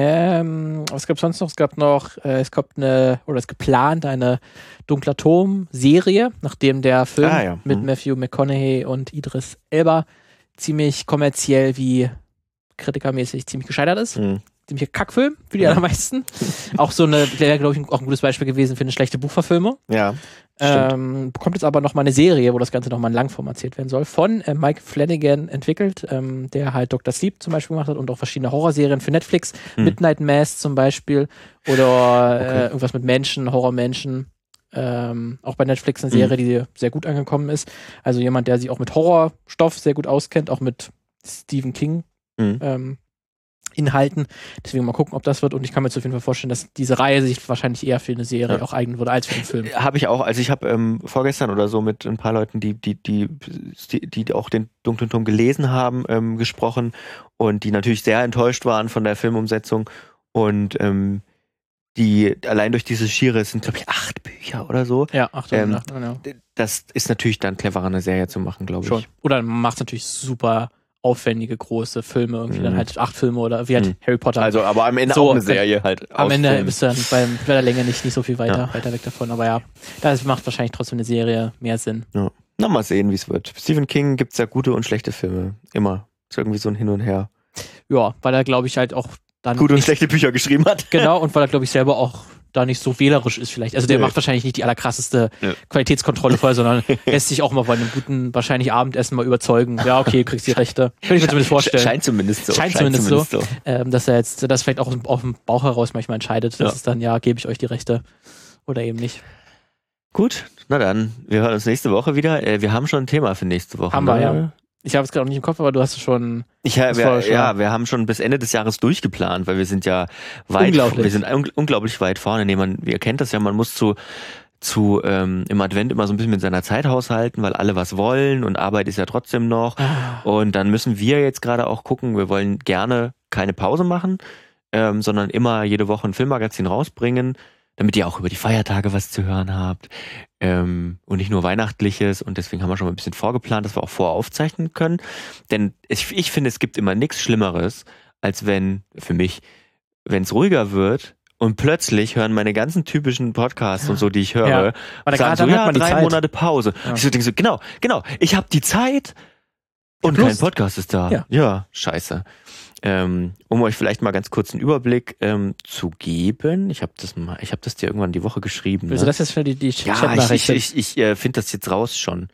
Ähm, was gab es sonst noch? Es gab noch, äh, es gab eine, oder es ist geplant eine Dunkler Turm-Serie, nachdem der Film Ah, ja. mit Mhm. Matthew McConaughey und Idris Elba ziemlich kommerziell wie kritikermäßig ziemlich gescheitert ist. Mhm. Ziemlicher Kackfilm für die allermeisten. auch so eine, der wäre, glaube ich, auch ein gutes Beispiel gewesen für eine schlechte Buchverfilmung. Ja. Ähm, bekommt jetzt aber noch mal eine Serie, wo das Ganze noch mal in Langform erzählt werden soll, von äh, Mike Flanagan entwickelt, ähm, der halt Dr. Sleep zum Beispiel gemacht hat und auch verschiedene Horrorserien für Netflix, Hm. Midnight Mass zum Beispiel oder Okay. äh, irgendwas mit Menschen, Horrormenschen. Ähm, auch bei Netflix eine Serie, die sehr gut angekommen ist. Also jemand, der sich auch mit Horrorstoff sehr gut auskennt, auch mit Stephen King Mhm. ähm, Inhalten. Deswegen mal gucken, ob das wird. Und ich kann mir jetzt auf jeden Fall vorstellen, dass diese Reihe sich wahrscheinlich eher für eine Serie Ja. auch eignen würde als für einen Film. Habe ich auch, also ich habe ähm, vorgestern oder so mit ein paar Leuten, die, die, die, die, auch den Dunklen Turm gelesen haben, ähm, gesprochen und die natürlich sehr enttäuscht waren von der Filmumsetzung und ähm, die allein durch diese Schiere, es sind glaube ich acht Bücher oder so, Ja, Achtung, Ähm, Achtung, genau. das ist natürlich dann cleverer, eine Serie zu machen, glaube ich. Schon. Oder macht natürlich super aufwendige, große Filme, irgendwie Mhm. dann halt acht Filme oder wie halt Mhm. Harry Potter. Also, aber am Ende So, auch eine Serie halt. Am Ende Filmen. bist du dann beim, bei der Länge nicht, nicht so viel weiter, Ja. weiter weg davon. Aber ja, das macht wahrscheinlich trotzdem eine Serie mehr Sinn. Na, mal sehen, wie es wird. Stephen King gibt's ja gute und schlechte Filme. Immer. Ist irgendwie so ein Hin und Her. Ja, weil er, glaube ich, halt auch dann. Gute und schlechte Bücher geschrieben hat. genau, und weil er, glaube ich, selber auch da nicht so wählerisch ist vielleicht. Also der Nö. macht wahrscheinlich nicht die allerkrasseste Nö. Qualitätskontrolle vorher, sondern lässt sich auch mal bei einem guten, wahrscheinlich Abendessen mal überzeugen. Ja, okay, kriegst die Rechte. Könnte ich mir zumindest vorstellen. Scheint zumindest so. Scheint zumindest so. so. ähm, dass er jetzt das vielleicht auch aus dem Bauch heraus manchmal entscheidet, dass Ja. es dann, ja, gebe ich euch die Rechte oder eben nicht. Gut, na dann, wir hören uns nächste Woche wieder. Äh, wir haben schon ein Thema für nächste Woche. Haben wir, ne? ja. Ich habe es gerade noch nicht im Kopf, aber du hast es schon. Ich, Das wir, schon- ja, wir haben schon bis Ende des Jahres durchgeplant, weil wir sind ja weit, Unglaublich. wir sind un unglaublich weit vorne. Nee, man, ihr kennt das ja, man muss zu, zu ähm, im Advent immer so ein bisschen mit seiner Zeit haushalten, weil alle was wollen und Arbeit ist ja trotzdem noch. Und dann müssen wir jetzt gerade auch gucken, wir wollen gerne keine Pause machen, ähm, sondern immer jede Woche ein Filmmagazin rausbringen, damit ihr auch über die Feiertage was zu hören habt ähm, und nicht nur Weihnachtliches. Und deswegen haben wir schon mal ein bisschen vorgeplant, dass wir auch voraufzeichnen können. Denn ich, ich finde, es gibt immer nichts Schlimmeres, als wenn, für mich, wenn es ruhiger wird und plötzlich hören meine ganzen typischen Podcasts und so, die ich höre, Ja. Sagen so, ja, drei Zeit. Monate Pause. Ja. Ich so denke so, genau, genau, ich habe die Zeit und hab kein. Podcast ist da. Ja. scheiße. Ähm, um euch vielleicht mal ganz kurz einen Überblick ähm, zu geben, ich habe das mal, ich habe das dir irgendwann die Woche geschrieben. Du Ne? das jetzt für die, die Ja, ich, ich, ich, ich äh, finde das jetzt raus schon.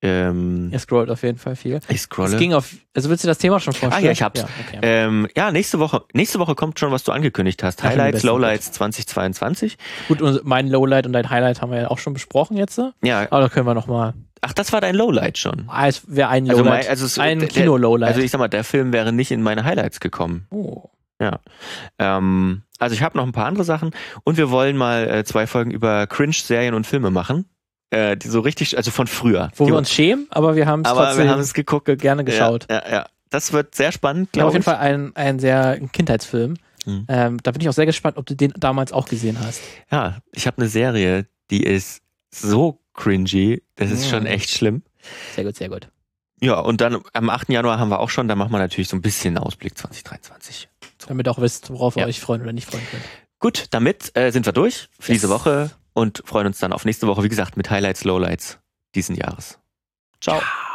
Ähm, Er scrollt auf jeden Fall viel. ich Es scrolle. ging auf, also willst du das Thema schon vorstellen? Ah, ja, ich hab's. Ja, okay. Ähm, ja, nächste Woche, nächste Woche kommt schon, was du angekündigt hast. Am Highlights. Lowlights 2022. Gut, und mein Lowlight und dein Highlight haben wir ja auch schon besprochen jetzt. Aber Ja, da können wir nochmal. Ach, das war dein Lowlight schon. Ah, es wäre ein Also Lowlight. mein- also es- ein Kino-Lowlight. Also ich sag mal, der Film wäre nicht in meine Highlights gekommen. oh. Ähm, also ich habe noch ein paar andere Sachen und wir wollen mal äh, zwei Folgen über Cringe-Serien und Filme machen. Äh, die so richtig, also von früher. Wo die, wir uns schämen, aber wir haben es trotzdem wir geguckt. ge- gerne geschaut. Ja, ja, ja. Das wird sehr spannend, Ja, auf glaube jeden ich. Fall ein, ein sehr Kindheitsfilm. Mhm. Ähm, da bin ich auch sehr gespannt, ob du den damals auch gesehen hast. Ja, ich habe eine Serie, die ist so cringy, das ist Mhm. schon echt schlimm. Sehr gut, sehr gut. Ja, und dann am 8. Januar haben wir auch schon, da machen wir natürlich so ein bisschen Ausblick 2023. Damit ihr auch wisst, worauf Ja. ihr euch freuen oder nicht freuen könnt. Gut, damit äh, sind wir durch für Yes. diese Woche und freuen uns dann auf nächste Woche, wie gesagt, mit Highlights, Lowlights diesen Jahres. Ciao. Ciao.